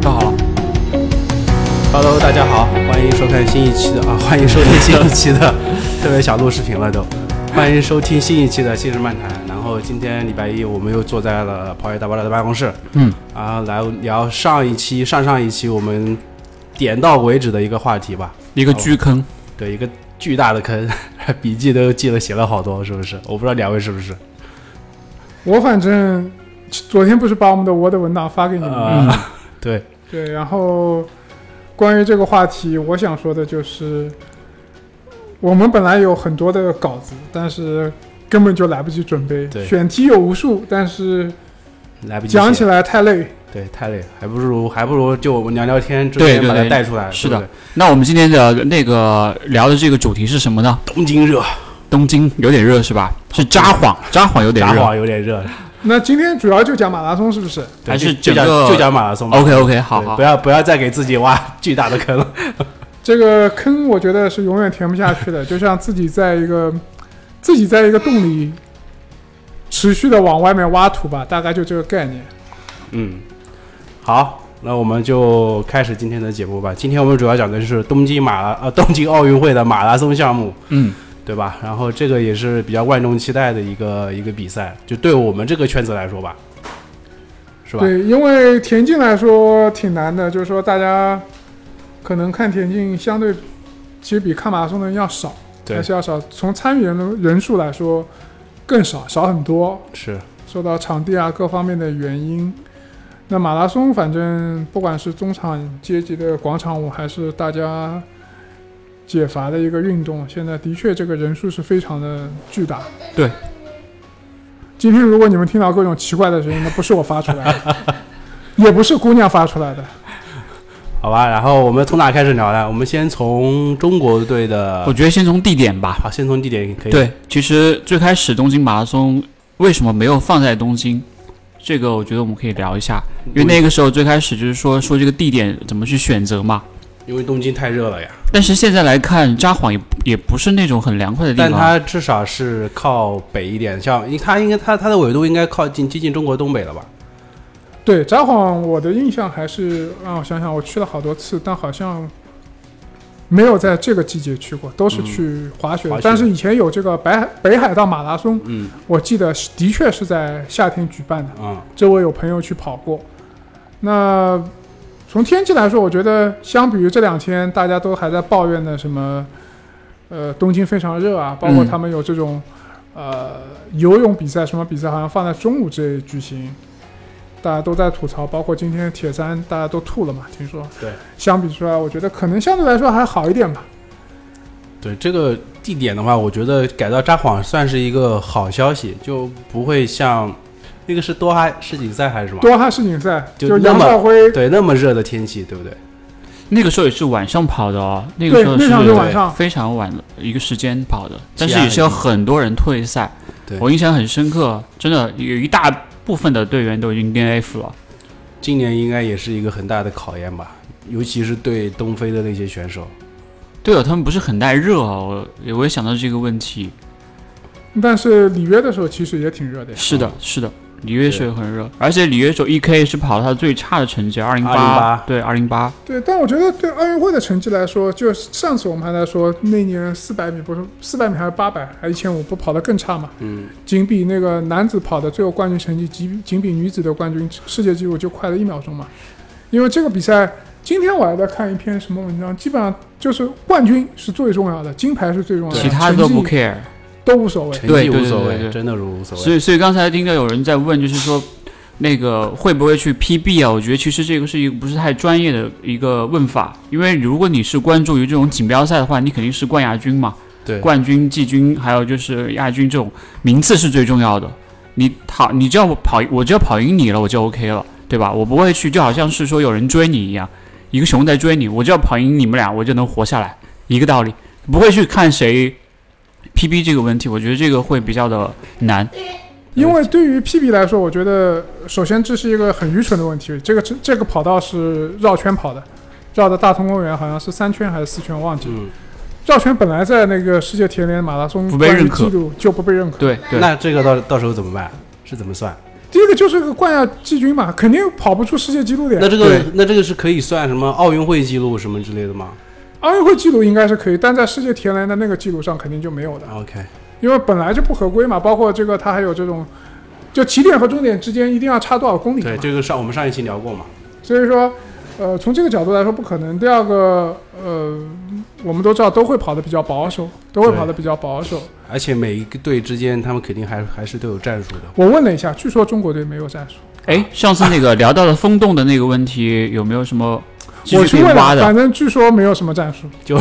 倒好了，Hello，大家好，欢迎收看新一期的啊，欢迎收听新一期的，特别想录视频了都，欢迎收听新一期的《新人漫谈》。然后今天礼拜一，我们又坐在了跑野大爆炸的办公室，嗯，然后来聊上一期、上上一期我们点到为止的一个话题吧。一个巨坑，对，一个巨大的坑，笔记都记得写了好多，是不是？我不知道两位是不是？我反正昨天不是把我们的 Word 文档发给你们吗？呃，对，对，然后关于这个话题，我想说的就是，我们本来有很多的稿子，但是根本就来不及准备。选题有无数，但是来不及讲起，来太累。对，太累，还不如还不如就我们聊聊天，之前把它带出来。是的那我们今天的那个聊的这个主题是什么呢？东京热，东京有点热是吧？是札幌，札幌有点热。札幌有点热，那今天主要就讲马拉松，是不是？还是就就讲就讲马拉松。OK OK，好好不。要不要再给自己挖 巨大的坑了。这个坑我觉得是永远填不下去的，就像自己在一个自己在一个洞里持续的往外面挖土吧，大概就这个概念。嗯，好，那我们就开始今天的节目吧。今天我们主要讲的就是东京马拉呃东京奥运会的马拉松项目，嗯，对吧？然后这个也是比较万众期待的一个一个比赛，就对我们这个圈子来说吧，是吧？对，因为田径来说挺难的，就是说大家可能看田径相对其实比看马拉松的人要少，对还是要少。从参与人人数来说更少，少很多，是，受到场地啊各方面的原因。那马拉松反正不管是中产阶级的广场舞，还是大家解乏的一个运动，现在的确这个人数是非常的巨大。对。今天如果你们听到各种奇怪的声音，那不是我发出来的，也不是姑娘发出来的。好吧。然后我们从哪开始聊呢？我们先从中国队的我，觉得先从地点吧。好，先从地点可以。对，其实最开始东京马拉松为什么没有放在东京？这个我觉得我们可以聊一下，因为那个时候最开始就是说说这个地点怎么去选择嘛。因为东京太热了呀，但是现在来看，札幌也也不是那种很凉快的地方但。它至少是靠北一点，像因它应该它它的纬度应该靠近接近中国东北了吧？对，札幌我的印象还是让我想想，我去了好多次，但好像没有在这个季节去过，都是去滑雪。的。滑雪。但是以前有这个北海北海道马拉松，嗯。我记得是的确是在夏天举办的，嗯，这我有朋友去跑过。那从天气来说，我觉得相比于这两天大家都还在抱怨的什么，呃，东京非常热啊，包括嗯。他们有这种、呃游泳比赛什么比赛，好像放在中午这里举行，大家都在吐槽，包括今天铁三大家都吐了嘛，听说。对。相比出来，我觉得可能相对来说还好一点吧。对这个地点的话，我觉得改到札幌算是一个好消息，就不会像那个是多哈世锦赛还是什么？多哈世锦赛就就那么杨少辉，对，那么热的天气，对不对？那个时候也是晚上跑的哦，那个时候是晚上，非常晚的一个时间跑的，但是也是有很多人退赛对。我印象很深刻，真的有一大部分的队员都已经 DNF 了。今年应该也是一个很大的考验吧，尤其是对东非的那些选手。对啊，他们不是很耐热啊，我我也想到这个问题。但是里约的时候其实也挺热的呀。是的，是的，里约时候也很热，而且里约时候 EK 是跑他最差的成绩，二零208对，二零八。对，但我觉得对奥运会的成绩来说，就上次我们还在说那年四百米不是四百米还是八百还是一千五不跑得更差嘛？嗯，仅比那个男子跑的最后冠军成绩，仅仅比女子的冠军世界纪录就快了一秒钟嘛。因为这个比赛，今天我还在看一篇什么文章，基本上就是冠军是最重要的，金牌是最重要的，其他的都不 care，都无所谓。成对无所谓，真的是无所谓。所以所以刚才听到有人在问，就是说那个会不会去 PB 啊？我觉得其实这个是一个不是太专业的一个问法，因为如果你是关注于这种锦标赛的话，你肯定是冠亚军嘛，对，冠军、季军，还有就是亚军这种名次是最重要的。你跑，你只要跑，我只要跑赢你了，我就 OK 了，对吧？我不会去，就好像是说有人追你一样，一个熊在追你，我只要跑赢你们俩，我就能活下来，一个道理。不会去看谁 PB 这个问题，我觉得这个会比较的难。因为对于 PB 来说，我觉得首先这是一个很愚蠢的问题。这个这这个跑道是绕圈跑的，绕的大通公园好像是三圈还是四圈，忘记了。嗯，赵全本来在那个世界田联马拉松不被认可记录就不被认可。对对，那这个到到时候怎么办？是怎么算？第一个就是个冠亚季军嘛，肯定跑不出世界纪录的呀。那这个那这个是可以算什么奥运会记录什么之类的吗奥运会记录应该是可以，但在世界田联的那个记录上肯定就没有的，？OK，因为本来就不合规嘛。包括这个，它还有这种，就起点和终点之间一定要差多少公里对，。这个上我们上一期聊过嘛。所以说，呃，从这个角度来说不可能。第二个，呃，我们都知道都会跑得比较保守，都会跑得比较保守。而且每一个队之间，他们肯定还还是都有战术的。我问了一下，据说中国队没有战术。哎，上次那个聊到了风洞的那个问题，有没有什么我去问了？反正据说没有什么战术。就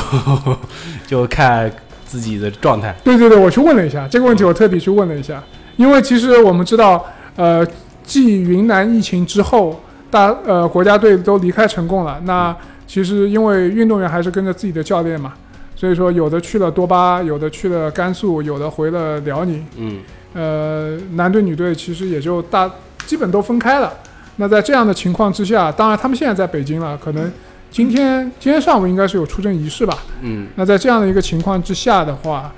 就看自己的状态。对对对，我去问了一下这个问题，我特别去问了一下，因为其实我们知道，呃，继云南疫情之后，大呃国家队都离开成功了。那其实因为运动员还是跟着自己的教练嘛，所以说有的去了多巴，有的去了甘肃，有的回了辽宁。嗯，呃，男队女队其实也就大基本都分开了。那在这样的情况之下，当然他们现在在北京了，可能今天今天上午应该是有出征仪式吧。嗯，那在这样的一个情况之下的话，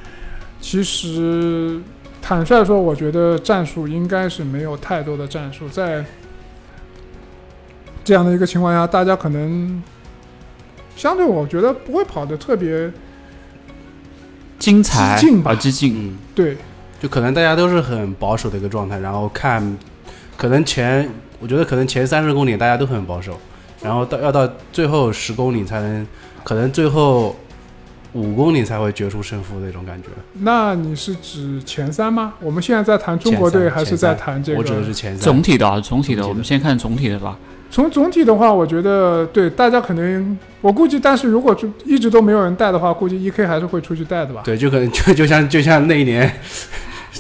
其实坦率说，我觉得战术应该是没有太多的战术。在这样的一个情况下，大家可能相对我觉得不会跑得特别精彩激进吧啊，激进。嗯，对。就可能大家都是很保守的一个状态，然后看，可能前我觉得可能前三十公里大家都很保守，然后到要到最后十公里才能，可能最后五公里才会决出胜负那种感觉。那你是指前三吗？我们现在在谈中国队，还是在谈这个？我指的是前三。总体的啊，总体的，总体的我们先看总体的吧。从总体的话，我觉得对大家可能，我估计，但是如果就一直都没有人带的话，估计 E K 还是会出去带的吧。对，就可能就就像就像那一年，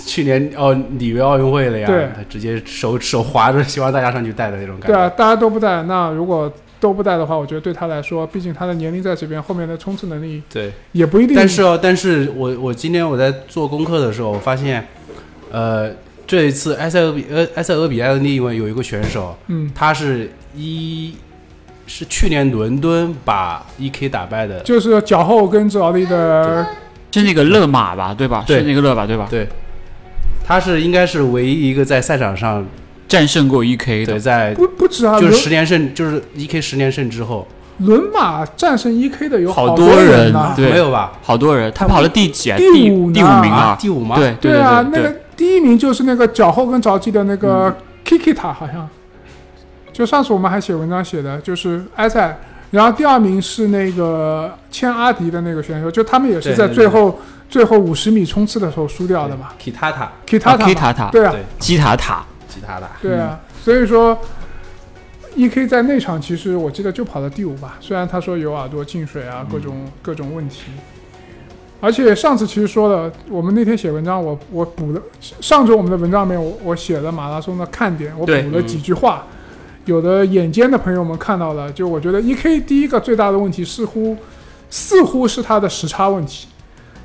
去年哦里约奥运会了呀，对他直接手手滑着，希望大家上去带的那种感觉。对啊，大家都不带，那如果都不带的话，我觉得对他来说，毕竟他的年龄在这边，后面的冲刺能力对，也不一定。但是哦，但是我我今天我在做功课的时候，我发现，呃，这一次埃塞俄比呃埃塞俄比亚的另一位有一个选手，嗯，他是一是去年伦敦把 E.K 打败的，就是脚后跟着力的，是那个勒马吧，对吧？对是那个勒马，对吧？对，他是应该是唯一一个在赛场上战胜过 E.K 对的，在不不止啊，就是十连胜，就是 E.K 十连胜之后，伦马战胜 E K 的有好多多人呐。对没有吧？好多人，他跑了第几啊？第第五呢第五名啊！第五吗？对对啊，对那个第一名就是那个脚后跟着地的那个 Kikita，好像。就上次我们还写文章写的，就是埃塞，然后第二名是那个签阿迪的那个选手，就他们也是在最后最后五十米冲刺的时候输掉的嘛。？Kitata，Kitata 嘛。K 塔塔，对啊，对。基塔塔，基塔塔，对啊，所以说，E K 在那场其实我记得就跑到第五吧，虽然他说有耳朵进水啊，各种、各种问题。而且上次其实说了，我们那天写文章，我我补了上周我们的文章里面我我写了马拉松的看点，我补了几句话，有的眼尖的朋友们看到了，就我觉得 E K 第一个最大的问题似乎似乎是他的时差问题，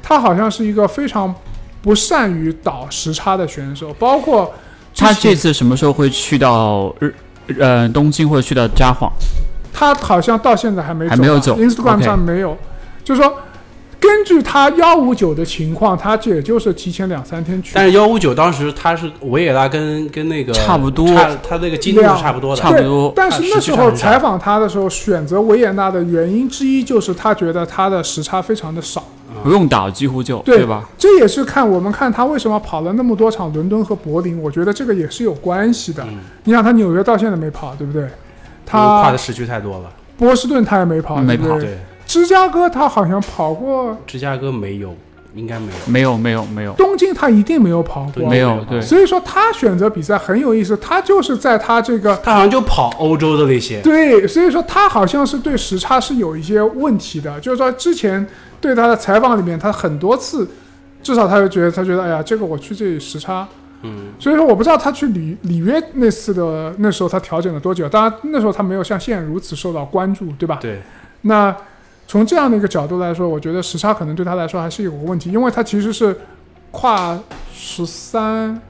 他好像是一个非常不善于倒时差的选手，包括他这次什么时候会去到日呃东京或者去到札幌？他好像到现在还没走，还没有走 Instagram 上没有，就是说，根据他幺五九的情况，他这也就是提前两三天去。但是幺五九当时他是维也纳跟跟那个差不多他他那个进度是差不多的，差不多但是那时候采访他的时候，选择维也纳的原因之一就是他觉得他的时差非常的少，不用倒，几乎就对吧？这也是看我们看他为什么跑了那么多场伦敦和柏林，我觉得这个也是有关系的。嗯，你想他纽约到现在没跑，对不对？他跨的时区太多了。波士顿他也没跑，没跑？对，芝加哥他好像跑过，芝加哥没有，应该没有。没有没有没有。东京他一定没有跑过，没有对，所以说他选择比赛很有意思，他就是在他这个他好像就跑欧洲的那些，对，所以说他好像是对时差是有一些问题的，就是说之前对他的采访里面，他很多次，至少他就觉得他觉得哎呀，这个我去这里时差，嗯，所以说我不知道他去里里约那次的那时候他调整了多久，当然那时候他没有像现在如此受到关注，对吧？对，那从这样的一个角度来说，我觉得时差可能对他来说还是有个问题，因为他其实是跨十三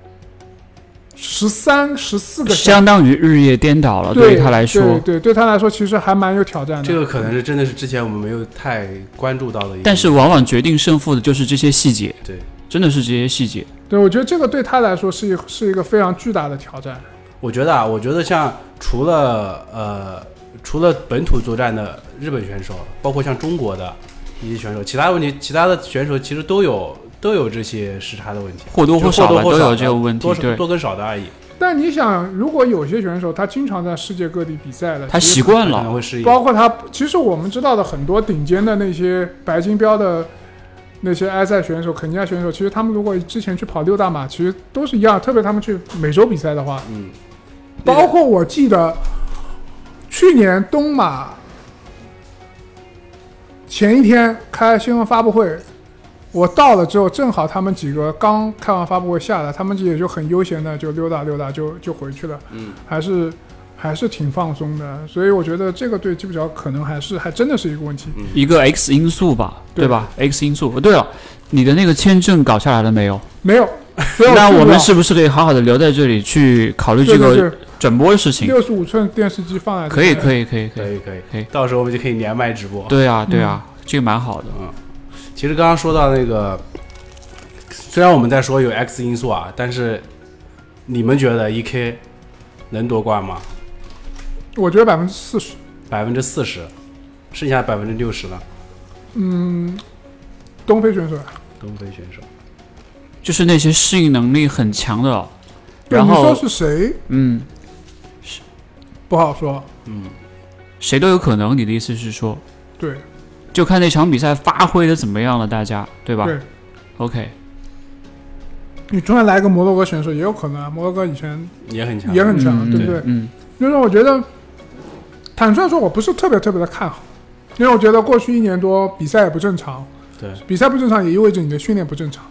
十三、十四个小时，相当于日夜颠倒了，对于他来说对，对，对他来说其实还蛮有挑战的。这个可能是真的是之前我们没有太关注到的一。但是往往决定胜负的就是这些细节，对，真的是这些细节。对，我觉得这个对他来说是一是一个非常巨大的挑战。我觉得啊，我觉得像除了呃除了本土作战的日本选手，包括像中国的一些选手，其他问题，其他的选手其实都有都有这些时差的问题，或多或少或多或少吧都有这个问题多，多跟少的而已，但你想，如果有些选手他经常在世界各地比赛的，他习惯了，可能会适应。包括他，其实我们知道的很多顶尖的那些白金标的那些埃塞选手、肯尼亚选手，其实他们如果之前去跑六大马，其实都是一样。特别他们去美洲比赛的话，嗯，包括我记得去年东马前一天开新闻发布会，我到了之后，正好他们几个刚开完发布会下来，他们也就很悠闲的就溜达溜达就就回去了，嗯，还是还是挺放松的，所以我觉得这个对基普乔可能还是还真的是一个问题。一个 X 因素吧，对对吧？X 因素。哦对了，你的那个签证搞下来了没有？没有，那我们是不是可以好好的留在这里去考虑这个转播的事情？六十五寸电视机放在可以，可以，可以，可以。可以可以到时候我们就可以连麦直播。对啊，对啊，这个蛮好的。嗯其实刚刚说到那个，虽然我们在说有 X 因素啊，但是你们觉得 EK 能夺冠吗？我觉得百分之四十，百分之四十，剩下百分之六十呢？嗯，东非选手啊，东非选手，就是那些适应能力很强的，对，然你说后是谁嗯，不好说，嗯，谁都有可能。你的意思是说，对。就看那场比赛发挥的怎么样了，大家对吧？对，？OK，你突然来个摩洛哥选手也有可能啊，摩洛哥以前也很强，也很强，嗯对不对？嗯，就是我觉得，坦率说，我不是特别特别的看好，因为我觉得过去一年多比赛也不正常，对，比赛不正常也意味着你的训练不正常，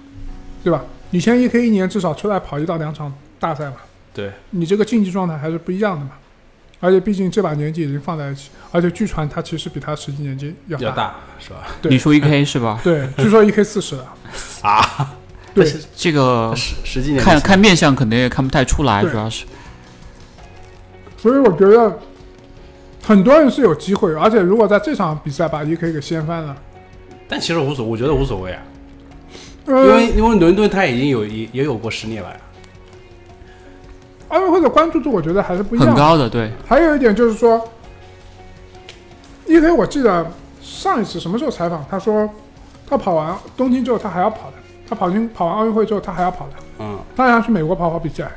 对吧？以前 E K 一年至少出来跑一到两场大赛吧，对，你这个竞技状态还是不一样的嘛。而且毕竟这把年纪已经放在一起，而且据传他其实比他实际年纪要大。是吧？对。你说一 K 是吧？对，据说一 K 四十了。啊，对，这个实实际年看看面相可能也看不太出来，主要是。所以我觉得很多人是有机会，而且如果在这场比赛把一 K 给掀翻了，但其实无所，我觉得无所谓啊，呃，因为因为伦敦他已经有也也有过实力了呀。奥运会的关注度我觉得还是不一样。很高的，对，还有一点就是说，E K 我记得上一次什么时候采访，他说他跑完东京之后他还要跑的，他跑进跑完奥运会之后他还要跑的，嗯，他还要去美国跑跑比赛。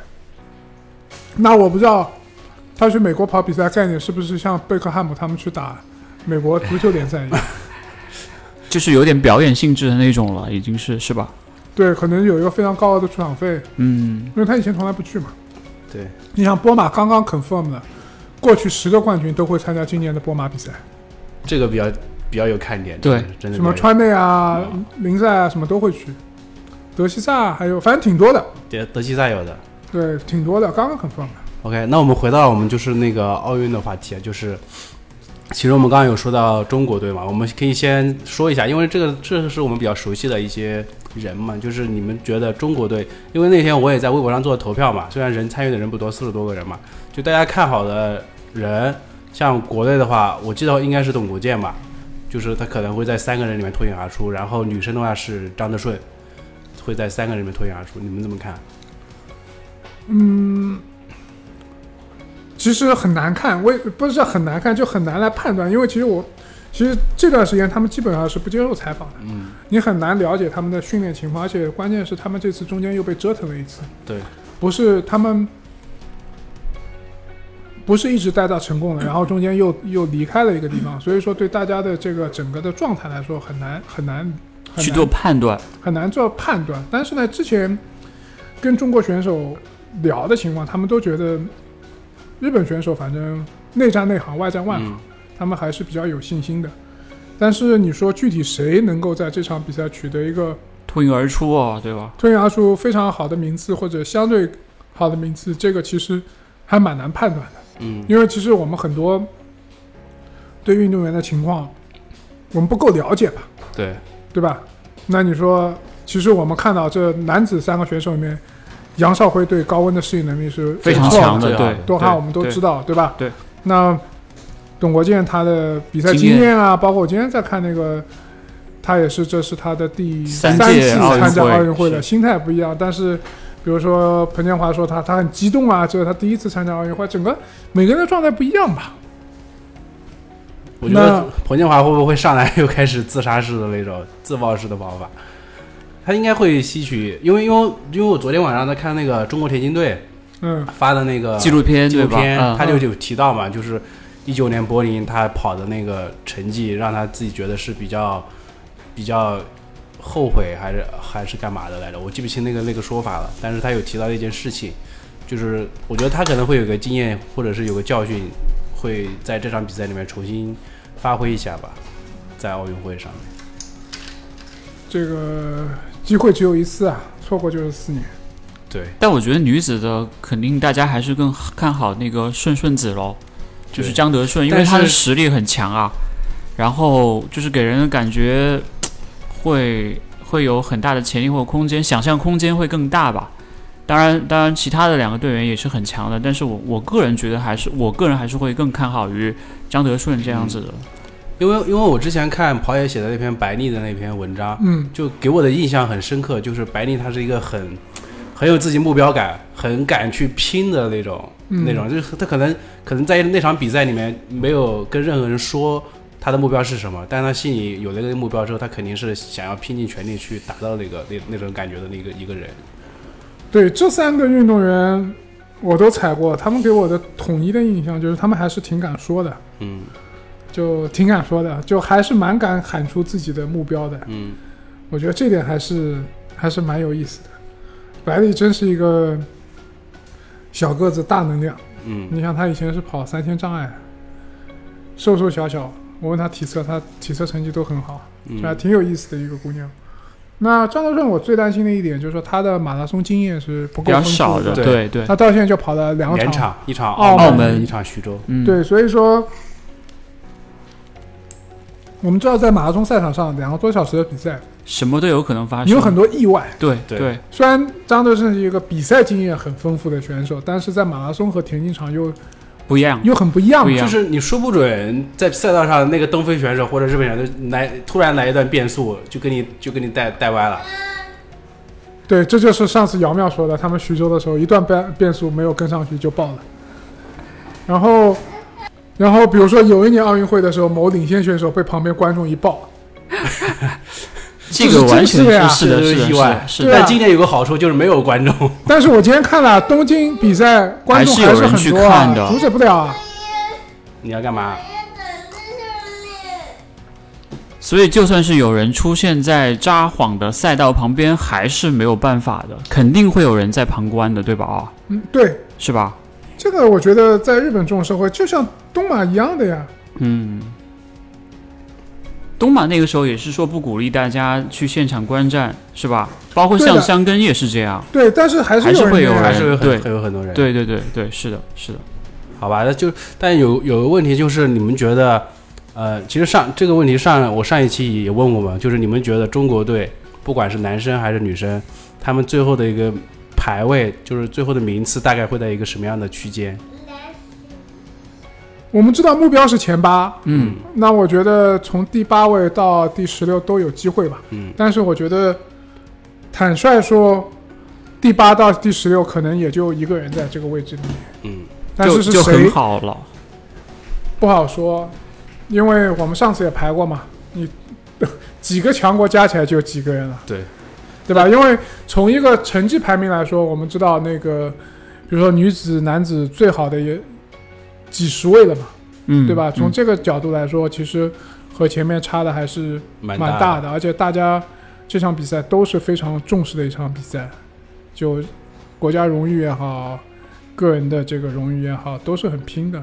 那我不知道他去美国跑比赛概念是不是像贝克汉姆他们去打美国足球联赛一样？就是有点表演性质的那种了，已经是是吧？对，可能有一个非常高额的出场费，嗯，因为他以前从来不去嘛。对，你像波马刚刚 confirm 的，过去十个冠军都会参加今年的波马比赛，这个比较比较有看点，对真的什么川内啊、林赛啊，什么都会去。德西萨还有，反正挺多的，德德西萨有的。对，挺多的，刚刚 confirm 的。OK，那我们回到我们就是那个奥运的话题，啊，就是其实我们刚刚有说到中国队嘛，我们可以先说一下，因为这个这是我们比较熟悉的一些人嘛，就是你们觉得中国队，因为那天我也在微博上做投票嘛，虽然人参与的人不多，四十多个人嘛，就大家看好的人，像国内的话，我记得应该是董国建吧，就是他可能会在三个人里面脱颖而出，然后女生的话是张德顺，会在三个人里面脱颖而出，你们怎么看？嗯，其实很难看，我也不是很难看，就很难来判断，因为其实我，其实这段时间他们基本上是不接受采访的，嗯，你很难了解他们的训练情况，而且关键是他们这次中间又被折腾了一次，对，不是他们。不是一直待到成功了，然后中间又又离开了一个地方，所以说对大家的这个整个的状态来说很难很难很难去做判断，很难做判断。但是呢，之前跟中国选手聊的情况，他们都觉得日本选手反正内战内行，外战外行，嗯他们还是比较有信心的。但是你说具体谁能够在这场比赛取得一个脱颖而出啊，对吧？脱颖而出非常好的名次，或者相对好的名次，这个其实还蛮难判断的。嗯，因为其实我们很多对运动员的情况，我们不够了解吧，对，对吧？那你说，其实我们看到这男子三个选手里面，杨少辉对高温的适应能力是非常强的，对多哈我们都知道，对吧？对。那董国建他的比赛经验啊，包括我今天在看那个，他也是这是他的第三次参加奥运会了，心态不一样。但是比如说彭建华说他他很激动啊，这是他第一次参加奥运会，整个每个人的状态不一样吧？我觉得彭建华会不会上来又开始自杀式的那种自爆式的跑法？他应该会吸取，因为因为因为我昨天晚上在看那个中国田径队嗯，发的那个纪录片？纪录片，嗯他就有提到嘛，就是一九年柏林他跑的那个成绩，让他自己觉得是比较比较后悔，还是还是干嘛的来着？我记不清那个那个说法了。但是他有提到一件事情，就是我觉得他可能会有个经验，或者是有个教训，会在这场比赛里面重新发挥一下吧，在奥运会上面。这个机会只有一次啊，错过就是四年。对，但我觉得女子的肯定大家还是更看好那个顺顺子喽，就是对张德顺，因为但是她的实力很强啊，然后就是给人的感觉会会有很大的潜力或空间，想象空间会更大吧。当然，当然，其他的两个队员也是很强的，但是我我个人觉得还是我个人还是会更看好于张德顺这样子的。因为因为我之前看跑野写的那篇白丽的那篇文章，嗯，就给我的印象很深刻，就是白丽她是一个很很有自己目标感，很敢去拼的那种、嗯。那种，就是她可能可能在那场比赛里面没有跟任何人说他的目标是什么，但是她心里有了那个目标之后，他肯定是想要拼尽全力去达到那个那那种感觉的那个一个人。对，这三个运动员我都踩过，他们给我的统一的印象就是他们还是挺敢说的，嗯就挺敢说的，就还是蛮敢喊出自己的目标的。嗯，我觉得这点还是还是蛮有意思的。百里真是一个小个子大能量，嗯，你像他以前是跑三千障碍，瘦瘦小小，我问他体测，他体测成绩都很好，嗯。还挺有意思的一个姑娘。那张德顺，我最担心的一点就是说他的马拉松经验是不够丰富少的，对对。对，他到现在就跑了两两场，场，一场澳门。门，一场徐州。嗯，对，所以说我们知道在马拉松赛场上两个多小时的比赛，什么都有可能发生，有很多意外。对对对虽然张德顺是一个比赛经验很丰富的选手，但是在马拉松和田径场又不一样，又很不一样。不一样就是你说不准，在赛道上那个东非选手或者日本选手来突然来一段变速，就给你就给你带带歪了。对，这就是上次姚妙说的，他们徐州的时候一段变变速没有跟上去就爆了。然后，然后比如说有一年奥运会的时候，某领先选手被旁边观众一抱，这个完全这是的是是的，是的，是意外是但今年有个好处就是没有观众。但是我今天看了东京比赛，观众还是有人去是很多啊看的，阻止不了啊。你要干嘛？所以就算是有人出现在札幌的赛道旁边，还是没有办法的，肯定会有人在旁观的，对吧？啊，嗯，对，是吧？这个我觉得在日本这种社会，就像东马一样的呀。嗯。东马那个时候也是说不鼓励大家去现场观战，是吧？包括像香根也是这样。对，但是还是还是会有有人人还是有对很会有很多人。，对对对对，是的，是的。好吧，那就但有有个问题就是，你们觉得，呃，其实上这个问题上我上一期也问过嘛，就是你们觉得中国队不管是男生还是女生，他们最后的一个排位，就是最后的名次大概会在一个什么样的区间？我们知道目标是前八，嗯，那我觉得从第八位到第十六都有机会吧。嗯但是我觉得，坦率说，第八到第十六可能也就一个人在这个位置里面，嗯但是是就谁很好了。不好说，因为我们上次也排过嘛，你 几个强国加起来就几个人了，对对吧？因为从一个成绩排名来说，我们知道那个，比如说女子、男子最好的也几十位了嘛，嗯，对吧？从嗯这个角度来说，其实和前面差的还是蛮蛮大的，而且大家这场比赛都是非常重视的一场比赛，就国家荣誉也好，个人的这个荣誉也好，都是很拼的。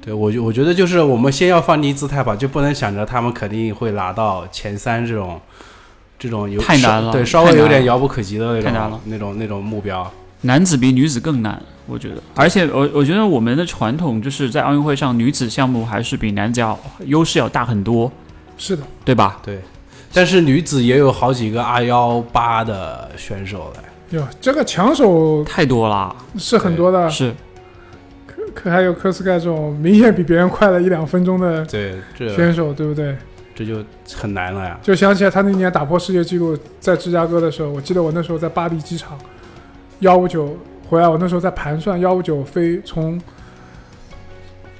对我觉我觉得就是我们先要放低姿态吧，就不能想着他们肯定会拿到前三这种这种有太难了对，稍微有点遥不可及的那太难了种那种那种目标。男子比女子更难，我觉得。而且我我觉得我们的传统就是在奥运会上，女子项目还是比男子要优势要大很多，是的，对吧？对，但是女子也有好几个二幺八的选手嘞。哟，这个抢手太多了，是很多的，是可还有科斯盖这种明显比别人快了一两分钟的对，这选手，对不对？这就很难了呀。就想起来他那年打破世界纪录在芝加哥的时候，我记得我那时候在巴黎机场幺五九回来，我那时候在盘算幺五九飞从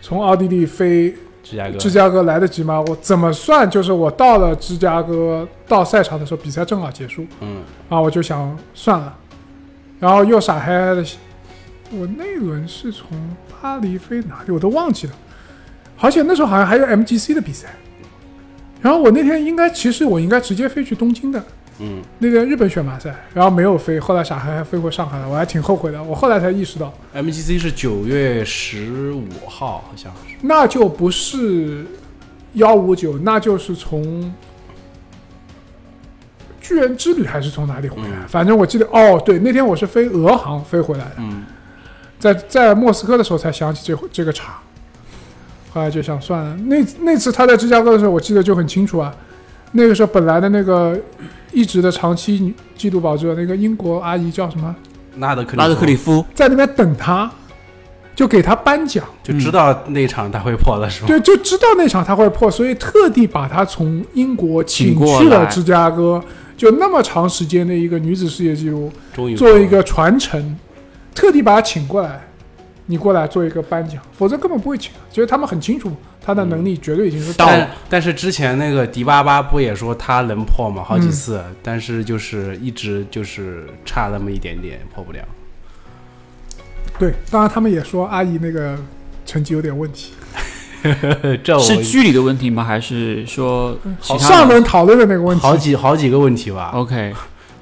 从奥地利飞芝加哥，芝加哥来得及吗？我怎么算？就是我到了芝加哥到赛场的时候，比赛正好结束嗯，啊，我就想算了，然后又傻嗨嗨的，我那轮是从巴黎飞哪里我都忘记了，而且那时候好像还有 MGC 的比赛，然后我那天应该其实我应该直接飞去东京的，嗯，那个日本选拔赛，然后没有飞，后来傻嗨嗨飞回上海了，我还挺后悔的。我后来才意识到，MGC 是九月十五号，好像是。那就不是幺五九，那就是从巨人之旅还是从哪里回来？嗯反正我记得，哦，对，那天我是飞俄航飞回来的，嗯，在在莫斯科的时候才想起这这个茬，后来就想算了。那那次他在芝加哥的时候，我记得就很清楚啊。那个时候本来的那个一直的长期女纪录保持者，那个英国阿姨叫什么，拉德克里拉德克里夫夫，在那边等他，就给他颁奖。就知道那场他会破了，是吧？对，就知道那场他会破，所以特地把他从英国请去了芝加哥。就那么长时间的一个女子世界纪录，终于做一个传承，特地把他请过来，你过来做一个颁奖，否则根本不会请。其实他们很清楚他的能力绝对已经是到但了。但是之前那个迪巴巴不也说他能破吗？好几嗯次，但是就是一直就是差那么一点点破不了。对，当然他们也说阿姨那个成绩有点问题，这我是距离的问题吗？还是说上轮讨论的那个问题。好几好几个问题吧，？OK，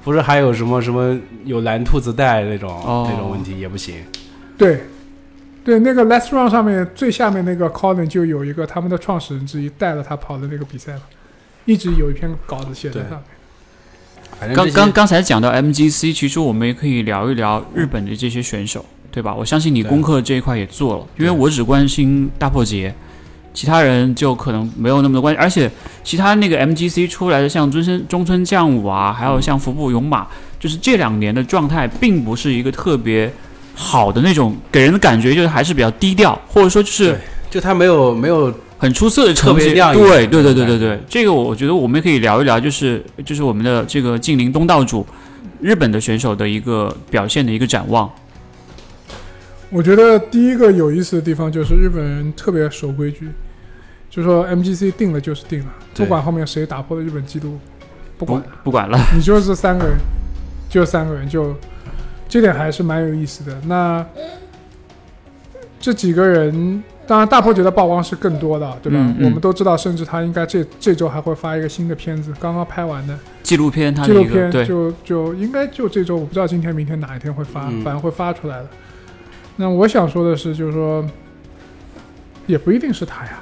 不是还有什么什么有蓝兔子带那种、哦那种问题也不行。对，对，那个 Let's Run 上面最下面那个 Colin 就有一个他们的创始人之一带了他跑的那个比赛嘛，一直有一篇稿子写在上面。刚刚刚才讲到 MGC，其实我们也可以聊一聊日本的这些选手，对吧？我相信你对功课这一块也做了，因为我只关心大破节，其他人就可能没有那么多关系。而且其他那个 MGC 出来的，像中村中村将武啊，还有像服部勇马，就是这两年的状态，并不是一个特别好的那种，给人的感觉就是还是比较低调，或者说就是就他没有没有很出色的成绩，对对对对对对，这个我觉得我们可以聊一聊，就是就是我们的这个近邻东道主日本的选手的一个表现的一个展望。我觉得第一个有意思的地方就是日本人特别守规矩，就说 MGC 定了就是定了，不管后面谁打破了日本纪录，不不管，不管了，你就是三个人，就三个人，就这点还是蛮有意思的。那这几个人，当然大破觉得曝光是更多的，对吧？嗯嗯我们都知道，甚至他应该这这周还会发一个新的片子，刚刚拍完的纪录片他纪录片，对就就应该就这周，我不知道今天、明天哪一天会发，嗯反正会发出来的。那我想说的是，就是说，也不一定是他呀，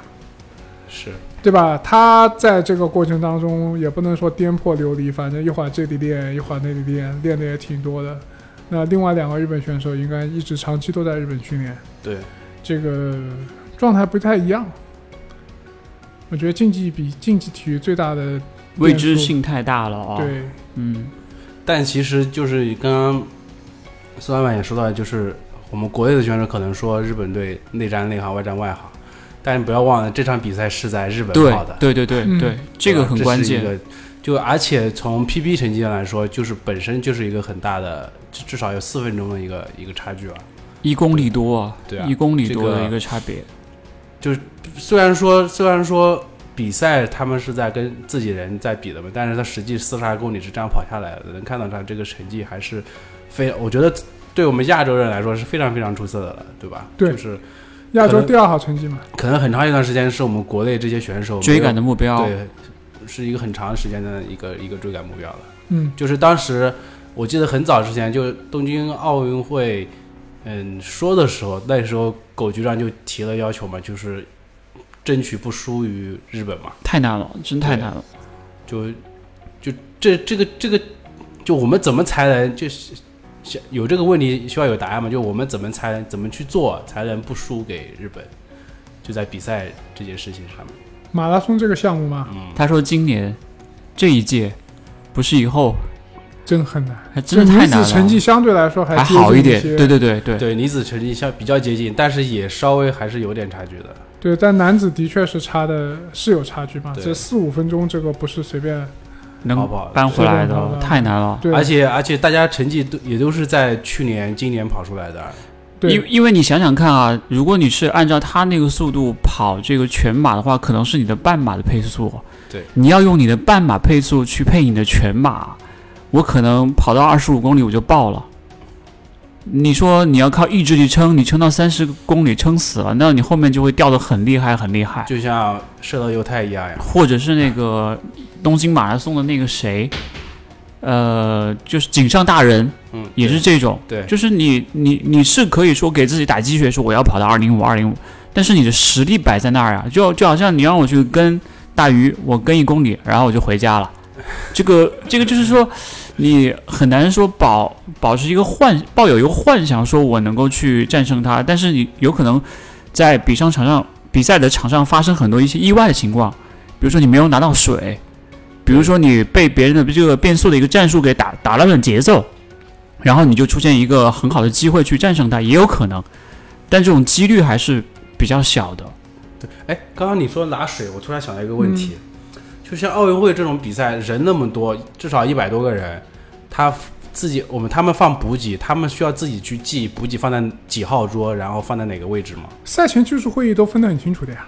是对吧？他在这个过程当中也不能说颠破流离，反正一会儿这里练，一会儿那里练，练的也挺多的。那另外两个日本选手应该一直长期都在日本训练，对，这个状态不太一样。我觉得竞技比竞技体育最大的未知性太大了哦。，对嗯，但其实就是刚刚苏老板也说到，就是我们国内的选手可能说日本队内战内行，外战外行，但是不要忘了这场比赛是在日本对跑的，对对对这个很关键。。这是一个就而且从 PB 成绩上来说，就是本身就是一个很大的，至至少有四分钟的一个一个差距吧。一公里多啊，对啊一公里多的一个差别。就虽然说虽然说比赛他们是在跟自己人在比的嘛，但是他实际四十二公里是这样跑下来的，能看到他这个成绩还是非，我觉得对我们亚洲人来说是非常非常出色的了，对吧？对就是亚洲第二好成绩嘛。可能很长一段时间是我们国内这些选手追赶的的目标，对，是一个很长时间的一个一个追赶目标了。嗯，就是当时我记得很早之前，就东京奥运会，嗯，说的时候，那时候狗局长就提了要求嘛，就是争取不输于日本嘛，太难了，真太难了。就就这这个这个，就我们怎么才能就是想有这个问题需要有答案嘛？就我们怎么才能怎么去做才能不输给日本？就在比赛这件事情上面，马拉松这个项目吗，嗯，他说今年这一届不是以后真很难。还真的太难了女子成绩，相对来说还还接近好点。些对对对对，对女子成绩相比较接近，但是也稍微还是有点差距的。对，但男子的确是差的是有差距嘛，对这四五分钟这个不是随便。能好不好扳回来的太难了。对，而且而且大家成绩都也都是在去年、今年跑出来的。对因因为你想想看啊，如果你是按照他那个速度跑这个全马的话，可能是你的半马的配速。对，你要用你的半马配速去配你的全马，我可能跑到二十五公里我就爆了。你说你要靠意志力撑，你撑到三十公里撑死了，那你后面就会掉的很厉害很厉害。就像射到犹太一样呀。或者是那个东京马拉松的那个谁，呃，就是井上大人，嗯，也是这种，对，就是你你你是可以说给自己打鸡血，说我要跑到二零五二零五，但是你的实力摆在那儿啊，就就好像你让我去跟大鱼，我跟一公里，然后我就回家了，这个这个就是说，你很难说保保持一个幻抱有一个幻想，说我能够去战胜他，但是你有可能在比上场上比赛的场上发生很多一些意外的情况，比如说你没有拿到水，比如说你被别人的这个变速的一个战术给打打乱了节奏。然后你就出现一个很好的机会去战胜他，也有可能，但这种几率还是比较小的。对哎，刚刚你说拿水，我突然想到一个问题，就像奥运会这种比赛，人那么多，至少一百多个人，他自己我们他们放补给，他们需要自己去记补给放在几号桌，然后放在哪个位置吗？赛前技术会议都分得很清楚的呀。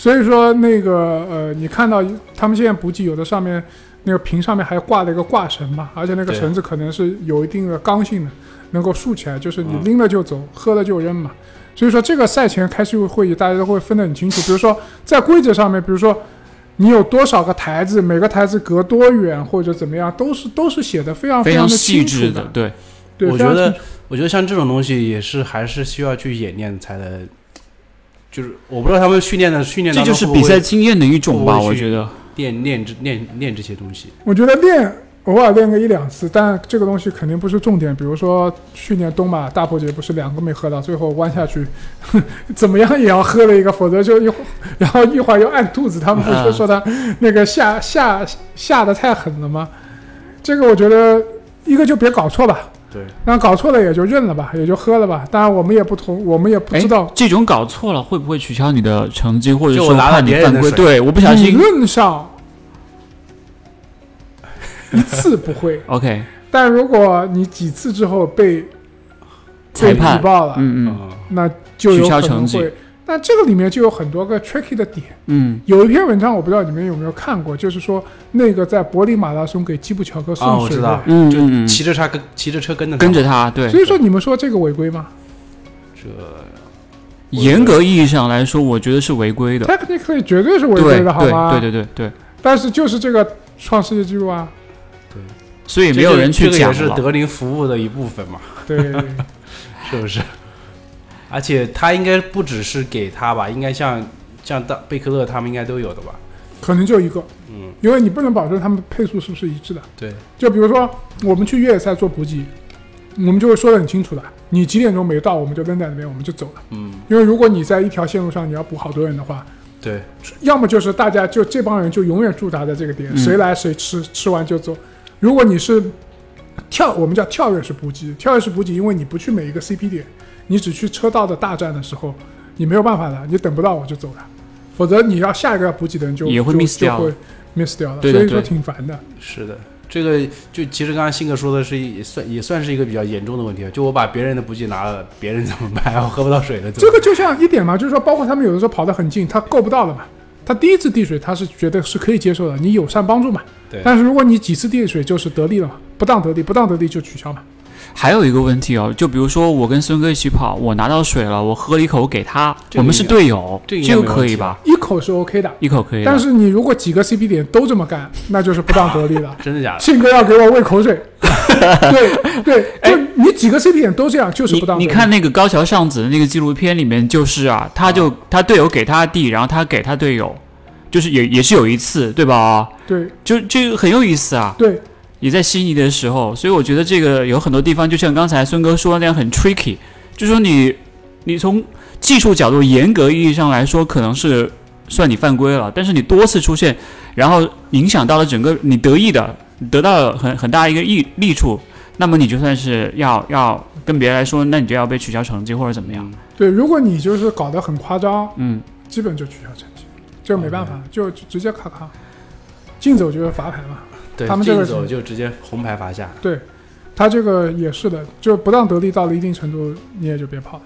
啊，所以说那个呃，你看到他们现在补给有的上面那个瓶上面还挂了一个挂绳嘛，而且那个绳子可能是有一定的刚性的，能够竖起来，就是你嗯拎了就走，喝了就扔嘛。所以说这个赛前开技术会议大家都会分得很清楚，比如说在规则上面，比如说你有多少个台子，每个台子隔多远或者怎么样，都是都是写的非常非常清楚的。对，对，我觉得我觉得像这种东西也是还是需要去演练才能，就是我不知道他们训练的训练这就是比赛经验的一种吧，我觉得。练练这练练这些东西。我觉得练偶尔练个一两次，但这个东西肯定不是重点。比如说去年东马大破节不是两个没喝到，最后弯下去，怎么样也要喝了一个，否则就一会儿，然后一会儿又按肚子，他们不是说他那个下下下的太狠了吗？这个我觉得一个就别搞错吧，对，那搞错了也就认了吧，也就喝了吧。当然我们也不同，我们也不哎知道，这种搞错了会不会取消你的成绩，或者就说判你犯规？对，我不小心理。论上一次不会。OK，但如果你几次之后被被裁判举报了，嗯嗯嗯，那就有取消可能成绩会。但这个里面就有很多个 tricky 的点。嗯，有一篇文章我不知道你们有没有看过，就是说那个在柏林马拉松给基普乔克啊送水的，嗯就嗯嗯骑着他跟骑着车跟着跟着他他，对。所以说你们说这个违规吗这严格意义上来说，我觉得是违规的。？Technically 绝对是违规的，好吗？对对对对对，但是就是这个创世界纪录啊，对所以没有人去这个。也是德林服务的一部分嘛，对，是不是？而且他应该不只是给他吧，应该像像大贝克勒他们应该都有的吧？可能就一个，嗯，因为你不能保证他们配速是不是一致的。对，就比如说我们去越野赛做补给，我们就会说得很清楚的，你几点钟没到，我们就扔在那边，我们就走了。嗯，因为如果你在一条线路上你要补好多人的话，对，要么就是大家就这帮人就永远驻扎在这个点，嗯谁来谁吃，吃完就走。如果你是跳，我们叫跳跃式补给，跳跃式补给，因为你不去每一个 CP 点，你只去车道的大站的时候，你没有办法了，你等不到我就走了，否则你要下一个要补给的人就也会 miss 掉就会 miss 掉了，对对所以说挺烦的。是的。这个就其实刚刚新哥说的是也算也算是一个比较严重的问题，就我把别人的补给拿了，别人怎么办？然后喝不到水了，这个就像一点嘛，就是说，包括他们有的时候跑得很近，他够不到了嘛。他第一次递水，他是觉得是可以接受的，你友善帮助嘛。对但是如果你几次递水就是得利了嘛，不当得利，不当得利就取消嘛。还有一个问题哦，就比如说我跟孙哥一起跑，我拿到水了，我喝了一口给他，这个我们是队友，这个可以吧？一口是 OK 的，一口可以。但是你如果几个 CP 点都这么干，那就是不当得利了。真的假的？庆哥要给我喂口水，对对，就你几个 CP 点都这样，就是不当。你看那个高桥尚子的那个纪录片里面，就是啊，他就他队友给他递，然后他给他队友，就是也也是有一次，对吧？对就这个很有意思啊，对，也在悉尼的时候，所以我觉得这个有很多地方，就像刚才孙哥说的那样很 tricky，就说你你从技术角度严格意义上来说，可能是算你犯规了，但是你多次出现，然后影响到了整个你得意的得到了很很大一个益利处，那么你就算是要要跟别人来说，那你就要被取消成绩或者怎么样。对，如果你就是搞得很夸张，嗯，基本就取消成绩，这个没办法，就就直接咔咔，竞走就是罚牌嘛。对，他们这个竞走就直接红牌罚下。对，他这个也是的，就不当得利到了一定程度，你也就别跑了。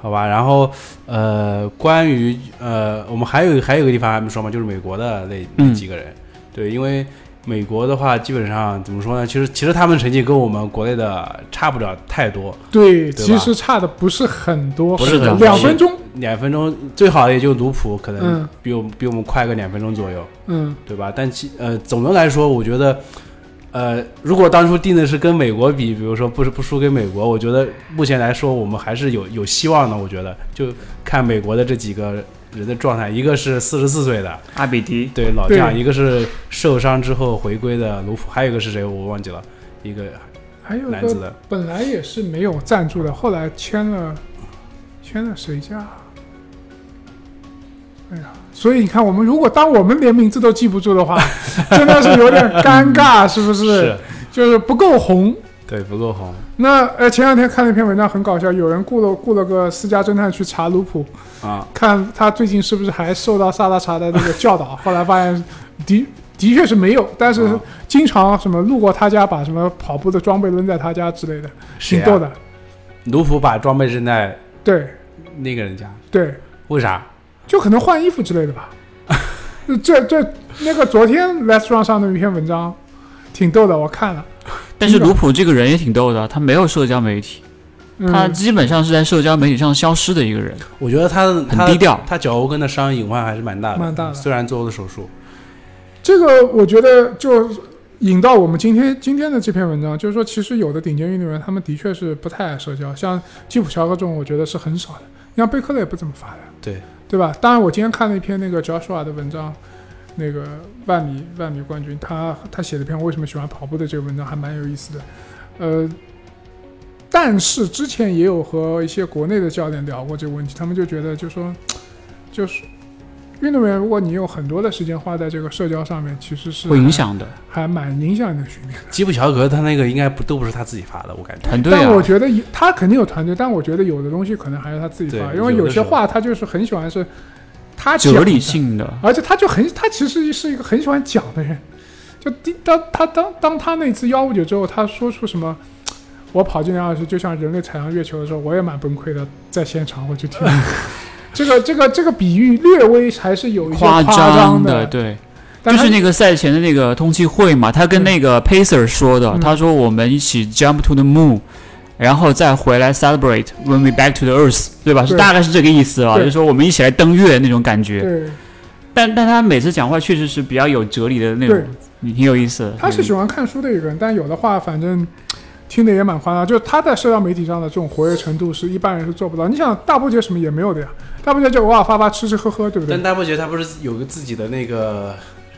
好吧，然后呃，关于呃，我们还有还有一个地方还没说嘛，就是美国的那那嗯几个人，对，因为美国的话，基本上怎么说呢？其实其实他们成绩跟我们国内的差不了太多，对，对其实差的不是很多，不是的两分钟。两分钟最好的也就卢普可能嗯比我、比我们快个两分钟左右，嗯，对吧？但其呃总的来说，我觉得。呃，如果当初定的是跟美国比，比如说不是不输给美国，我觉得目前来说我们还是有有希望的。我觉得就看美国的这几个人的状态，一个是四十四岁的，阿比迪，对老将，一个是受伤之后回归的卢普，还有一个是谁我忘记了，一个还有个男子的，本来也是没有赞助的，后来签了签了谁家？哎呀，所以你看，我们如果当我们连名字都记不住的话，真的是有点尴尬，是不是？是就是不够红。对不够红，那呃，前两天看了一篇文章，很搞笑，有人雇了雇了个私家侦探去查卢普，啊，看他最近是不是还受到萨拉查的那个教导。后来发现的的确是没有，但是啊经常什么路过他家，把什么跑步的装备扔在他家之类的，啊挺逗的。卢普把装备扔在对那个人家，对，为啥？就可能换衣服之类的吧。这这那个昨天 Restaurant 上的一篇文章挺逗的，我看了。但是卢普这个人也挺逗的，他没有社交媒体，嗯、他基本上是在社交媒体上消失的一个人，我觉得他很低调他脚后跟的伤隐患还是蛮大的，蛮大的虽然做了手术，这个我觉得就引到我们今天今天的这篇文章，就是说，其实有的顶尖运动员他们的确是不太爱社交，像基普乔格这种，我觉得是很少的。像贝克勒也不怎么发的，对对吧？当然，我今天看了一篇那个 Joshua 的文章，那个万米万米冠军，他他写了一篇为什么喜欢跑步的这个文章，还蛮有意思的。呃，但是之前也有和一些国内的教练聊过这个问题，他们就觉得就说，就是运动员，如果你有很多的时间花在这个社交上面，其实是会影响的。还蛮影响你的训练。基普乔格他那个应该不都不是他自己发的，我感觉。团队啊但我，觉得他肯定有团队，但我觉得有的东西可能还是他自己发，因为有些话他就是很喜欢是他哲理，性的，而且他就很他其实是一个很喜欢讲的人。就第当他当当他那次幺五九之后，他说出什么，我跑进两小时就像人类踩上月球的时候，我也蛮崩溃的，在现场我就听。这个这个这个比喻略微还是有一些夸张的，对，就是那个赛前的那个通气会嘛，他跟那个 Pacer 说的，嗯。他说我们一起 jump to the moon，然后再回来 celebrate when we back to the earth，对吧？是大概是这个意思啊，就是说我们一起来登月那种感觉。对，但但他每次讲话确实是比较有哲理的那种，你挺有意思的。他是喜欢看书的一个人，但有的话反正听的也蛮夸张。就是他在社交媒体上的这种活跃程度是一般人是做不到。你想大波节什么也没有的呀，大波节就偶尔发发吃吃喝喝，对不对但？大波杰他不是有个自己的那个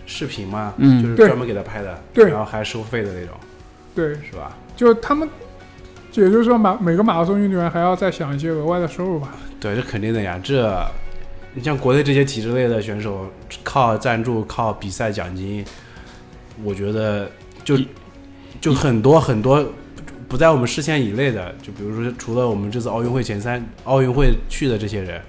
视频吗？嗯对就是专门给他拍的，对然后还收费的那种，对，是吧？就他们，也就是说马每个马拉松运动员还要再想一些额外的收入吧。对，这肯定的呀。这，你像国内这些体制内的选手，靠赞助、靠比赛奖金，我觉得就就很多很多不在我们视线以内的，就比如说除了我们这次奥运会前三、奥运会去的这些人，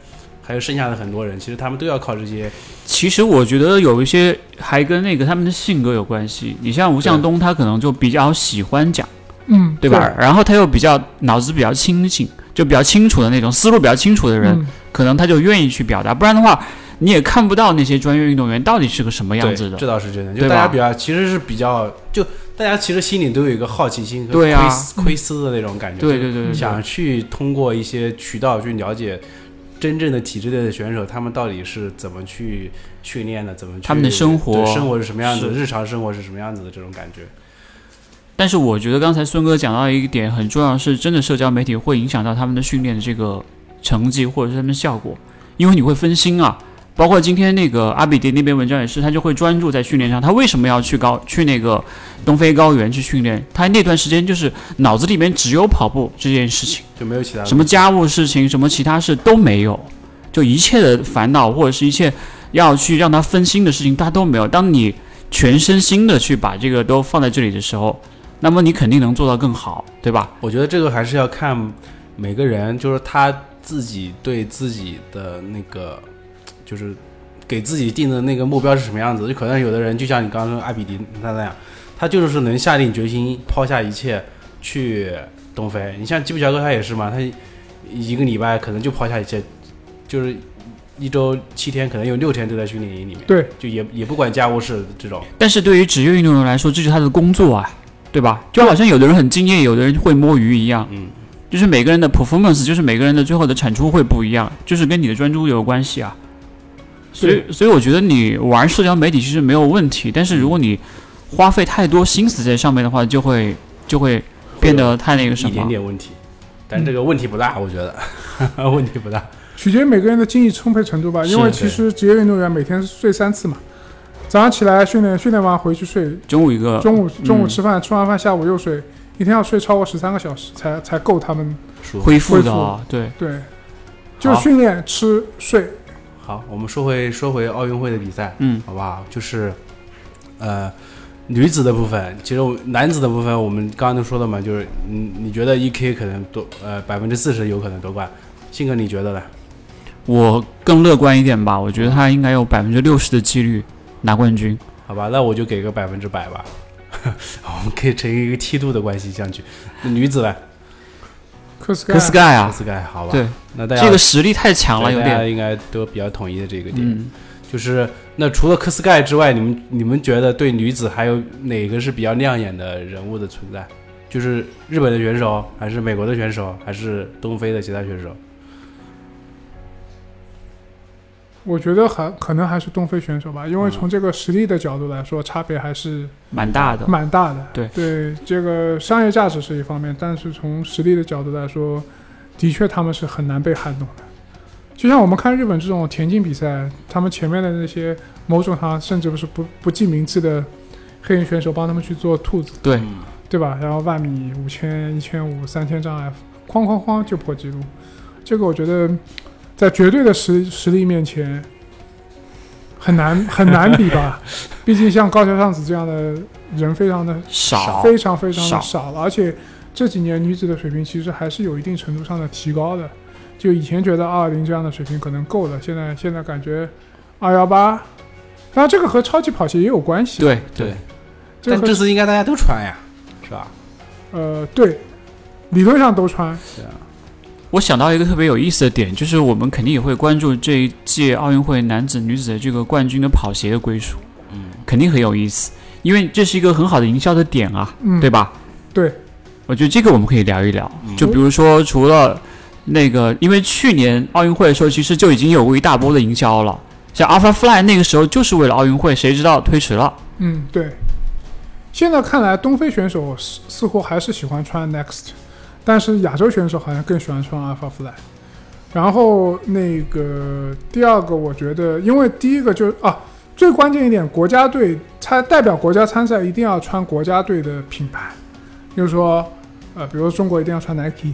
还有剩下的很多人，其实他们都要靠这些。其实我觉得有一些还跟那个他们的性格有关系。你像吴向东，他可能就比较喜欢讲，嗯，对吧？然后他又比较脑子比较清醒，就比较清楚的那种思路比较清楚的人，嗯可能他就愿意去表达。不然的话，你也看不到那些专业运动员到底是个什么样子的这。倒是真的。就对吧大家比较，其实是比较，就大家其实心里都有一个好奇心和对啊窥私窥私的那种感觉。对对对对对想去通过一些渠道去了解真正的体制内的选手，他们到底是怎么去训练的，怎么去他们的生活对生活是什么样子，日常生活是什么样子的这种感觉。但是我觉得刚才孙哥讲到一个点很重要，是真的社交媒体会影响到他们的训练的这个成绩或者是他们效果，因为你会分心啊。包括今天那个阿比迪那篇文章也是，他就会专注在训练上。他为什么要去高去那个东非高原去训练？他那段时间就是脑子里面只有跑步这件事情，就没有其他什么家务事情、什么其他事都没有，就一切的烦恼或者是一切要去让他分心的事情，他都没有。当你全身心的去把这个都放在这里的时候，那么你肯定能做到更好，对吧？我觉得这个还是要看每个人，就是他自己对自己的那个，就是给自己定的那个目标是什么样子。就可能有的人，就像你刚刚说阿比迪他那样，他就是能下定决心抛下一切去东非。你像基普乔格他也是嘛，他一个礼拜可能就抛下一切，就是一周七天，可能有六天都在训练营里面，对，就也也不管家务事这种。但是对于职业运动员来说，这就是他的工作啊，对吧？就好像有的人很敬业，有的人会摸鱼一样，嗯，就是每个人的 performance，就是每个人的最后的产出会不一样，就是跟你的专注有关系啊。所以，所以我觉得你玩社交媒体其实没有问题，但是如果你花费太多心思在上面的话，就会就会变得太那个什么一点。点问题，但这个问题不大，我觉得 问题不大。取决于每个人的精力充沛程度吧。因为其实职业运动员每天睡三次嘛，早上起来训练，训练完回去睡，中午一个，中午中午嗯吃饭，吃完饭下午又睡，一天要睡超过十三个小时才才够他们。恢复的对，对，就是训练、吃、睡。好，我们说回说回奥运会的比赛，嗯，好不好？就是，呃，女子的部分，其实我男子的部分，我们刚刚都说了嘛，就是你你觉得 E K 可能夺呃百分之四十有可能夺冠，信哥你觉得呢？我更乐观一点吧，我觉得他应该有百分之六十的几率拿冠军。好吧，那我就给个百分之百吧，我们可以成一个梯度的关系上去。那女子呢？科斯盖科斯盖啊，斯盖，好吧，对，那大家这个实力太强了，有点。大家应该都比较统一的这个点。嗯，就是那除了科斯盖之外，你们你们觉得对女子还有哪个是比较亮眼的人物的存在？就是日本的选手，还是美国的选手，还是东非的其他选手？我觉得还可能还是东非选手吧，因为嗯从这个实力的角度来说，差别还是蛮大的。蛮大的。对对，这个商业价值是一方面，但是从实力的角度来说，的确他们是很难被撼动的。就像我们看日本这种田径比赛，他们前面的那些某种上甚至不是不不记名字的黑人选手帮他们去做兔子，对，嗯对吧？然后万米、五千、一千五、三千障碍，哐哐哐就破纪录。这个我觉得在绝对的实实力面前很难很难比吧。毕竟像高桥尚子这样的人非常的少，非常非常的少了，而且这几年女子的水平其实还是有一定程度上的提高的。就以前觉得二二零这样的水平可能够了，现在现在感觉二幺八，当然这个和超级跑鞋也有关系。，对对，这但这次应该大家都穿呀，是吧？呃对，理论上都穿。是啊，我想到一个特别有意思的点，就是我们肯定也会关注这一届奥运会男子、女子的这个冠军的跑鞋的归属，嗯，肯定很有意思，因为这是一个很好的营销的点啊，嗯，对吧？对，我觉得这个我们可以聊一聊。嗯就比如说，除了那个，因为去年奥运会的时候，其实就已经有过一大波的营销了，像 Alpha Fly 那个时候就是为了奥运会，谁知道推迟了。嗯，对。现在看来，东非选手似似乎还是喜欢穿 Next，但是亚洲选手好像更喜欢穿 Alpha Fly。然后那个第二个，我觉得，因为第一个就是啊，最关键一点，国家队参代表国家参赛一定要穿国家队的品牌，就是说，呃，比如说中国一定要穿 Nike，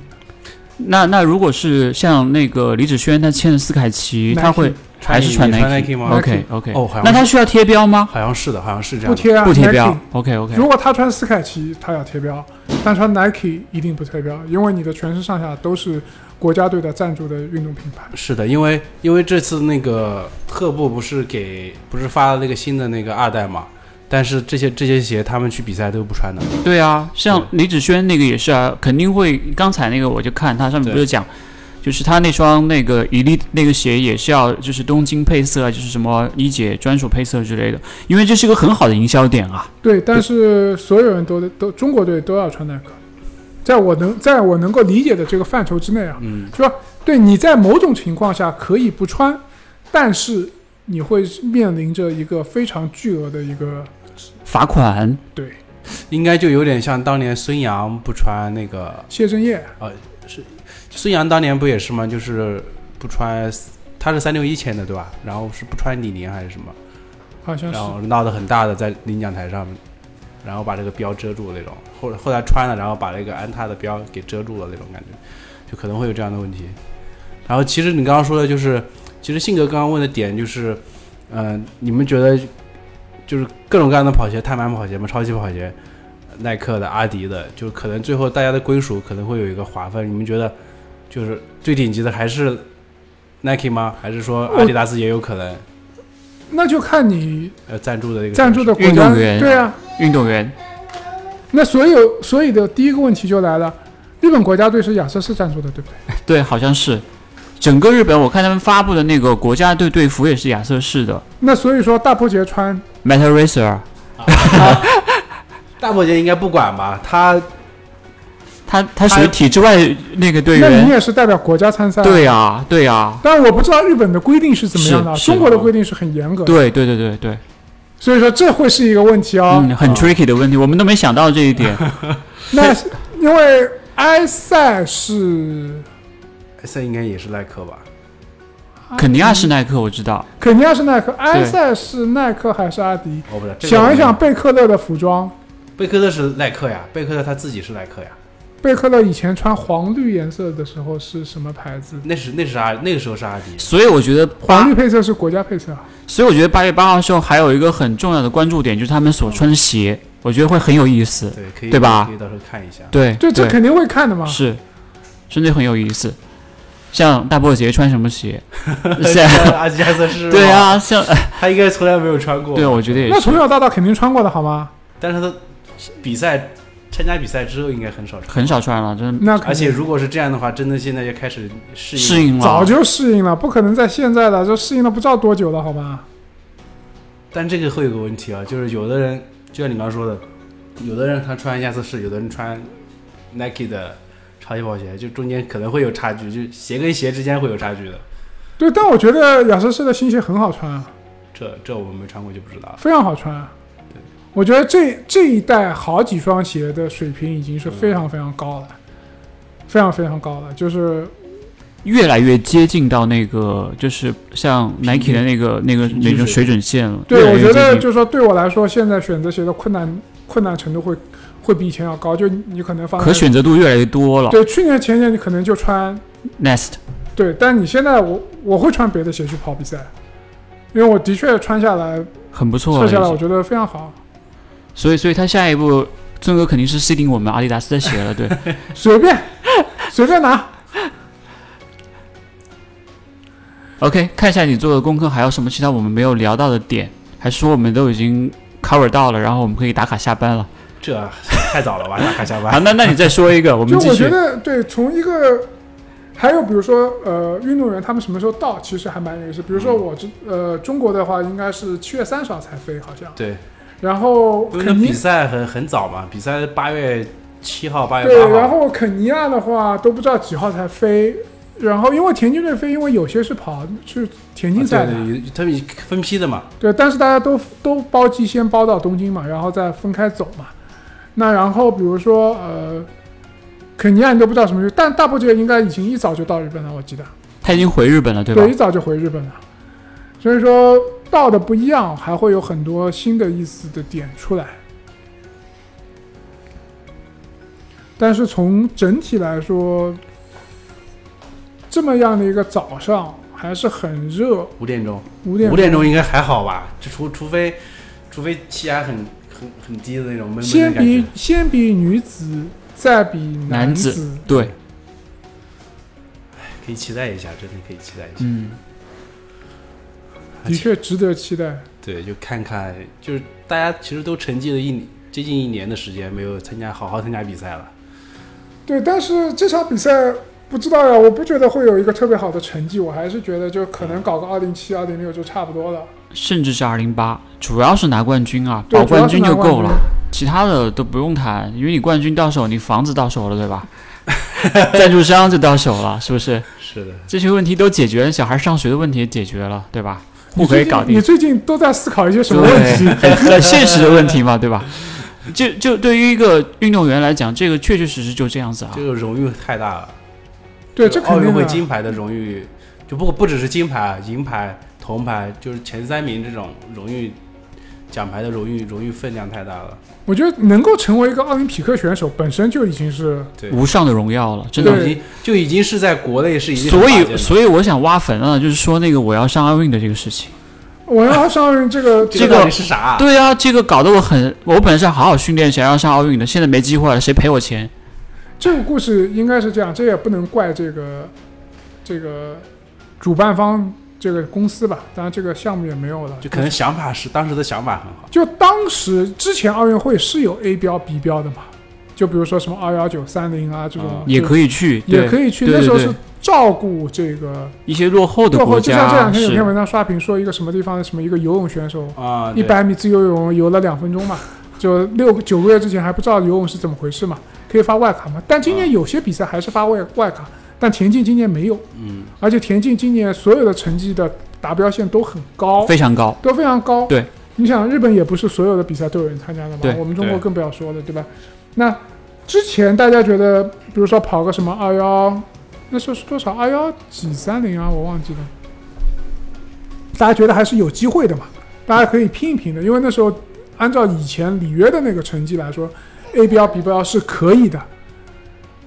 那那如果是像那个李子轩，他签的斯凯奇，他会还是穿 Nike 吗 OK OK，哦那他需要贴标吗？好像是的，好像是这样。不贴啊，不贴标。OK OK，如果他穿斯凯奇，他要贴标；但穿 Nike 一定不贴标，因为你的全身上下都是国家队的赞助的运动品牌。是的，因为因为这次那个特步不是给不是发了那个新的那个二代嘛，但是这些这些鞋他们去比赛都不穿的。对啊，像李子轩那个也是啊，肯定会。刚才那个我就看他上面不是讲，就是他那双那个伊利那个鞋也是要就是东京配色，就是什么一姐专属配色之类的，因为这是一个很好的营销点啊。对，但是所有人都都中国队都要穿耐克，在我能在我能够理解的这个范畴之内啊，嗯，是吧？对，你在某种情况下可以不穿，但是你会面临着一个非常巨额的一个罚款，对应该就有点像当年孙杨不穿那个，谢震业，孙杨当年不也是吗？就是不穿，他是三六一签的对吧？然后是不穿李宁还是什么？好像是然后闹得很大的在领奖台上，然后把这个标遮住那种。后后来穿了，然后把那个安踏的标给遮住了那种感觉，就可能会有这样的问题。然后其实你刚刚说的就是，其实性格刚刚问的点就是，嗯、你们觉得就是各种各样的跑鞋，碳板跑鞋嘛，超级跑鞋，耐克的、阿迪的，就可能最后大家的归属可能会有一个划分。你们觉得，就是最顶级的还是 Nike 吗？还是说阿迪达斯也有可能那就看你呃赞助的这个赞助的国运家动员对啊。运动员那所有所以的第一个问题就来了，日本国家队是亚瑟士赞助的，对不对？对，好像是整个日本，我看他们发布的那个国家队队服也是亚瑟士的那所以说大波杰穿 Meta Racer，大伯杰应该不管吧？他他他属于体制外那个队员那你员。也是代表国家参赛。对呀、对呀、但是我不知道日本的规定是怎么样的，中国的规定是很严格的，对对对对对，所以说这会是一个问题哦。嗯，很哦 tricky 的问题，我们都没想到这一点。那因为埃塞是这应该也是耐克吧？肯尼亚是耐克，我知道。肯尼亚是耐克，埃塞是耐克还是阿迪？哦不是。这个想一想，贝克勒的服装，贝克勒是耐克呀，贝克勒他自己是耐克呀，贝克勒以前穿黄绿颜色的时候是什么牌子？那是那是阿那个时候是阿迪。所以我觉得，黄绿配色是国家配色啊。所以我觉得八月八号的时候还有一个很重要的关注点，就是他们所穿的鞋，我觉得会很有意思。对，可以对吧可以到时候看一下。对对，这肯定会看的嘛。是，真的很有意思。像大波鞋穿什么鞋？像阿迪亚斯是吗对，啊，像 他应该从来没有穿过。对，我觉得也是那从。小到大肯定穿过的好吗？但是他比赛参加比赛之后应该很少穿，很少穿了，真的那而且如果是这样的话，真的现在就开始适应适应了。早就适应了，不可能在现在了，就适应了不知道多久了，好吗？但这个会有个问题啊，就是有的人就像你刚刚说的，有的人他穿亚瑟士，有的人穿 Nike 的超级跑鞋，就中间可能会有差距，就鞋跟鞋之间会有差距的。对，但我觉得亚瑟士的新鞋很好穿啊，这这我没穿过就不知道了。非常好穿啊。我觉得这这一代好几双鞋的水平已经是非常非常高了，非常非常高了。就是越来越接近到那个，就是像 Nike 的那个那个那种水准线了。对我觉得就是说对我来说，现在选择鞋的困难困难程度会会比以前要高。就你可能放在可选择度越来越多了。对去年前年你可能就穿 Nest 对，但你现在我我会穿别的鞋去跑比赛，因为我的确穿下来很不错穿下来，我觉得非常好。所以所以他下一步尊哥肯定是 C 顶我们阿迪达斯的鞋了，对。随便随便拿。OK，看一下你做的功课还有什么其他我们没有聊到的点，还是说我们都已经 cover 到了，然后我们可以打卡下班了？这太早了吧，打卡下好，班。那那你再说一个，我们继续。我觉得，对，从一个，还有比如说，呃，运动员他们什么时候到，其实还蛮有意思。比如说我这，呃，中国的话应该是七月三十号才飞，好像。对，然后那肯尼比赛很很早嘛，比赛八月七号、八月号。然后肯尼亚的话都不知道几号才飞。然后因为田径队飞，因为有些是跑是田径赛的，啊对对，他们分批的嘛。对，但是大家都都包机先包到东京嘛，然后再分开走嘛。那然后比如说呃，肯尼亚你都不知道什么时候，但大部队应该已经一早就到日本了，我记得。他已经回日本了，对吧？对一早就回日本了。所以说到的不一样，还会有很多新的意思的点出来。但是从整体来说，这么样的一个早上还是很热，五点钟，五点五点钟应该还好吧？就除除非除非气压很很很低的那种闷闷先比的感觉。先比女子，再比男子，子对，可以期待一下，真的可以期待一下。嗯，的确值得期待。对，就看看，就是大家其实都沉寂了一接近一年的时间，没有参加好好参加比赛了。对，但是这场比赛不知道呀，我不觉得会有一个特别好的成绩，我还是觉得就可能搞个二零七、二零六就差不多了。甚至是二零八，主要是拿冠军啊，对保冠军就够了其他的都不用谈，因为你冠军到手，你房子到手了，对吧？赞助商就到手了，是不是？是的，这些问题都解决了，小孩上学的问题也解决了，对吧？户口也搞定你。最近都在思考一些什么问题？对，很很现实的问题嘛，对吧？就就对于一个运动员来讲，这个确确实实就这样子啊这。个荣誉太大了。对，这奥运。会金牌的荣誉，就不不只是金牌啊，银牌、铜牌，就是前三名这种荣誉奖牌的荣誉荣誉分量太大了。我觉得能够成为一个奥林匹克选手，本身就已经是对，无上的荣耀了，真的。已经就已经是在国内是已经所以，所以我想挖坟了，就是说那个我要上奥运的这个事情。我要上奥运这个这个是啥？对啊，这个搞得我很，我本来是好好训练，想要上奥运的，现在没机会了，谁赔我钱？这个故事应该是这样，这也不能怪这个这个主办方这个公司吧，当然这个项目也没有了，就可能想法是当时的想法很好，就当时之前奥运会是有 A 标、B 标的嘛，就比如说什么二幺九、三零啊这种嗯，也可以去，也可以去，那时候是照顾这个一些落后的落后。国就像这两天有篇文章刷屏说一个什么地方的什么一个游泳选手，啊，一百米自由泳游了两分钟嘛，就六个九个月之前还不知道游泳是怎么回事嘛，可以发外卡嘛。但今年有些比赛还是发外外卡，但田径今年没有，嗯，而且田径今年所有的成绩的达标线都很高，非常高，都非常高。对，你想日本也不是所有的比赛都有人参加的嘛，我们中国更不要说了，对吧？那之前大家觉得，比如说跑个什么二幺，那时候是多少？二幺几三零啊，我忘记了。大家觉得还是有机会的嘛，大家可以拼一拼的，因为那时候按照以前里约的那个成绩来说，A 标 B 标是可以的。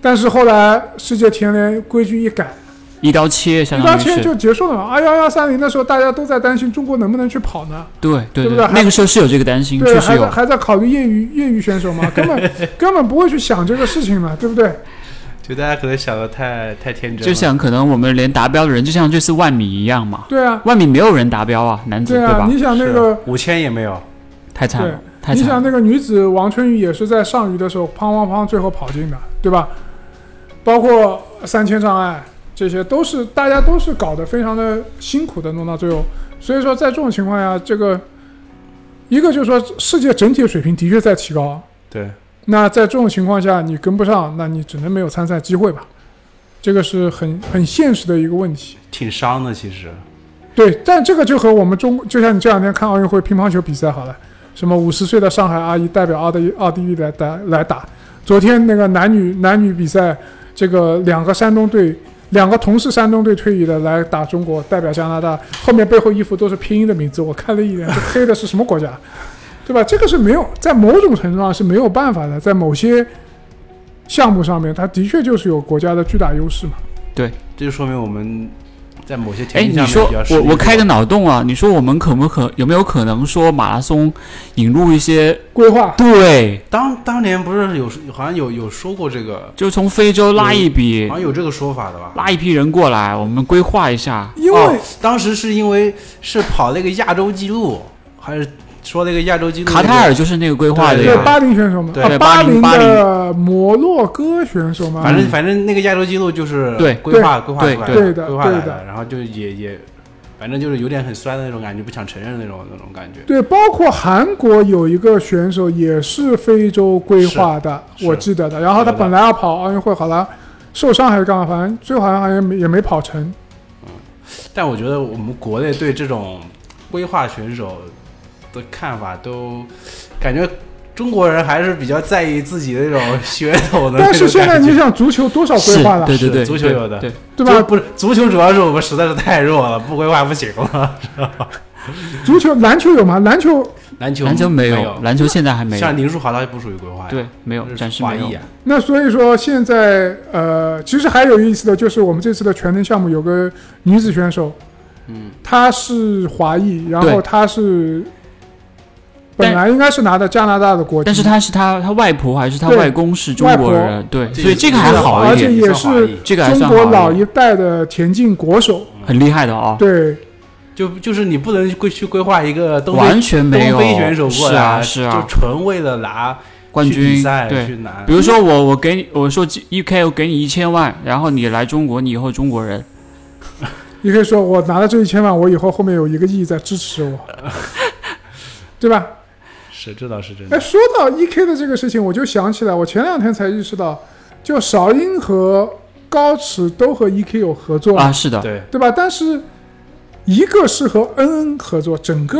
但是后来世界田联规矩一改，一刀切，相一当于是，刀切就结束了嘛。二幺幺三零的时候大家都在担心中国能不能去跑呢？对对对不对还那个时候是有这个担心，对，确实有，还在还在考虑业余业余选手嘛，根本根本不会去想这个事情嘛，对不对？就大家可能想的太太天真了，就想可能我们连达标的人，就像这次万米一样嘛，对啊，万米没有人达标啊，男子对啊，吧？你想那个，五千也没有，太惨了，太惨了。你想那个女子王春雨也是在上虞的时候砰砰砰最后跑进的，对吧？包括三千障碍，这些都是大家都是搞得非常的辛苦的弄到最后，所以说在这种情况下，这个一个就是说世界整体的水平的确在提高，对，那在这种情况下你跟不上，那你只能没有参赛机会吧，这个是很很现实的一个问题。挺伤的其实，对，但这个就和我们中，就像你这两天看奥运会乒乓球比赛好了，什么五十岁的上海阿姨代表奥地奥地利来打来打，昨天那个男女男女比赛，这个两个山东队，两个同是山东队退役的来打中国，代表加拿大，后面背后衣服都是拼音的名字，我看了一眼，这黑的是什么国家？对吧？这个是没有，在某种程度上是没有办法的，在某些项目上面，它的确就是有国家的巨大优势嘛。对这就说明我们在某些条件下面你说我我开个脑洞啊，你说我们可不可有没有可能说马拉松引入一些规划对，当当年不是有好像有有说过这个，就从非洲拉一笔好像有这个说法的吧？拉一批人过来，我们规划一下。因为、哦当时是因为是跑那个亚洲纪录，还是说那个亚洲纪录那个？卡塔尔就是那个规划的对呀，对巴林选手嘛，对啊，巴林林巴林的摩洛哥选手嘛，反正反正那个亚洲纪录就是对规划规划出来对对的规划来对的然后就也也，反正就是有点很酸的那种感觉，不想承认那种那种感觉。对，包括韩国有一个选手也是非洲规划的，我记得的。然后他本来要跑奥运会，好了，受伤还是干嘛，反正最后好像好像也没跑成。嗯但我觉得我们国内对这种规划选手的看法都感觉中国人还是比较在意自己的那种 血统的。但是现在你想，足球多少规划了，对对对，足球有的对，对吧？不是足球，主要是我们实在是太弱了，不规划不行了。足球、篮球有吗？篮球篮球篮球没有有，，篮球现在还没有像，林书豪他就不属于规划呀，对，没有，暂时没有华裔。啊。那所以说现在呃，其实还有意思的就是我们这次的全能项目有个女子选手，嗯，她是华裔，然后她是但本来应该是拿的加拿大的国籍，但是他是他他外婆还是他外公是中国人，对，所以这个还好而且一点，也是华裔这个还中国老一代的田径国手，很厉害的哦，对就就是你不能规去规划一个东完非全没有东非选手过是来，啊是啊就，纯为了拿冠去比军赛对。去拿比。如说我我给你我说 E K 我给你一千万，然后你来中国，你以后中国人，你可以说我拿了这一千万，我以后后面有一个亿在支持我，对吧？是，这倒是真哎，的。说到 E K 的这个事情，我就想起来，我前两天才意识到，就韶音和高驰都和 E K 有合作啊，是的，对，对吧？但是一个是和 N N 合作，整个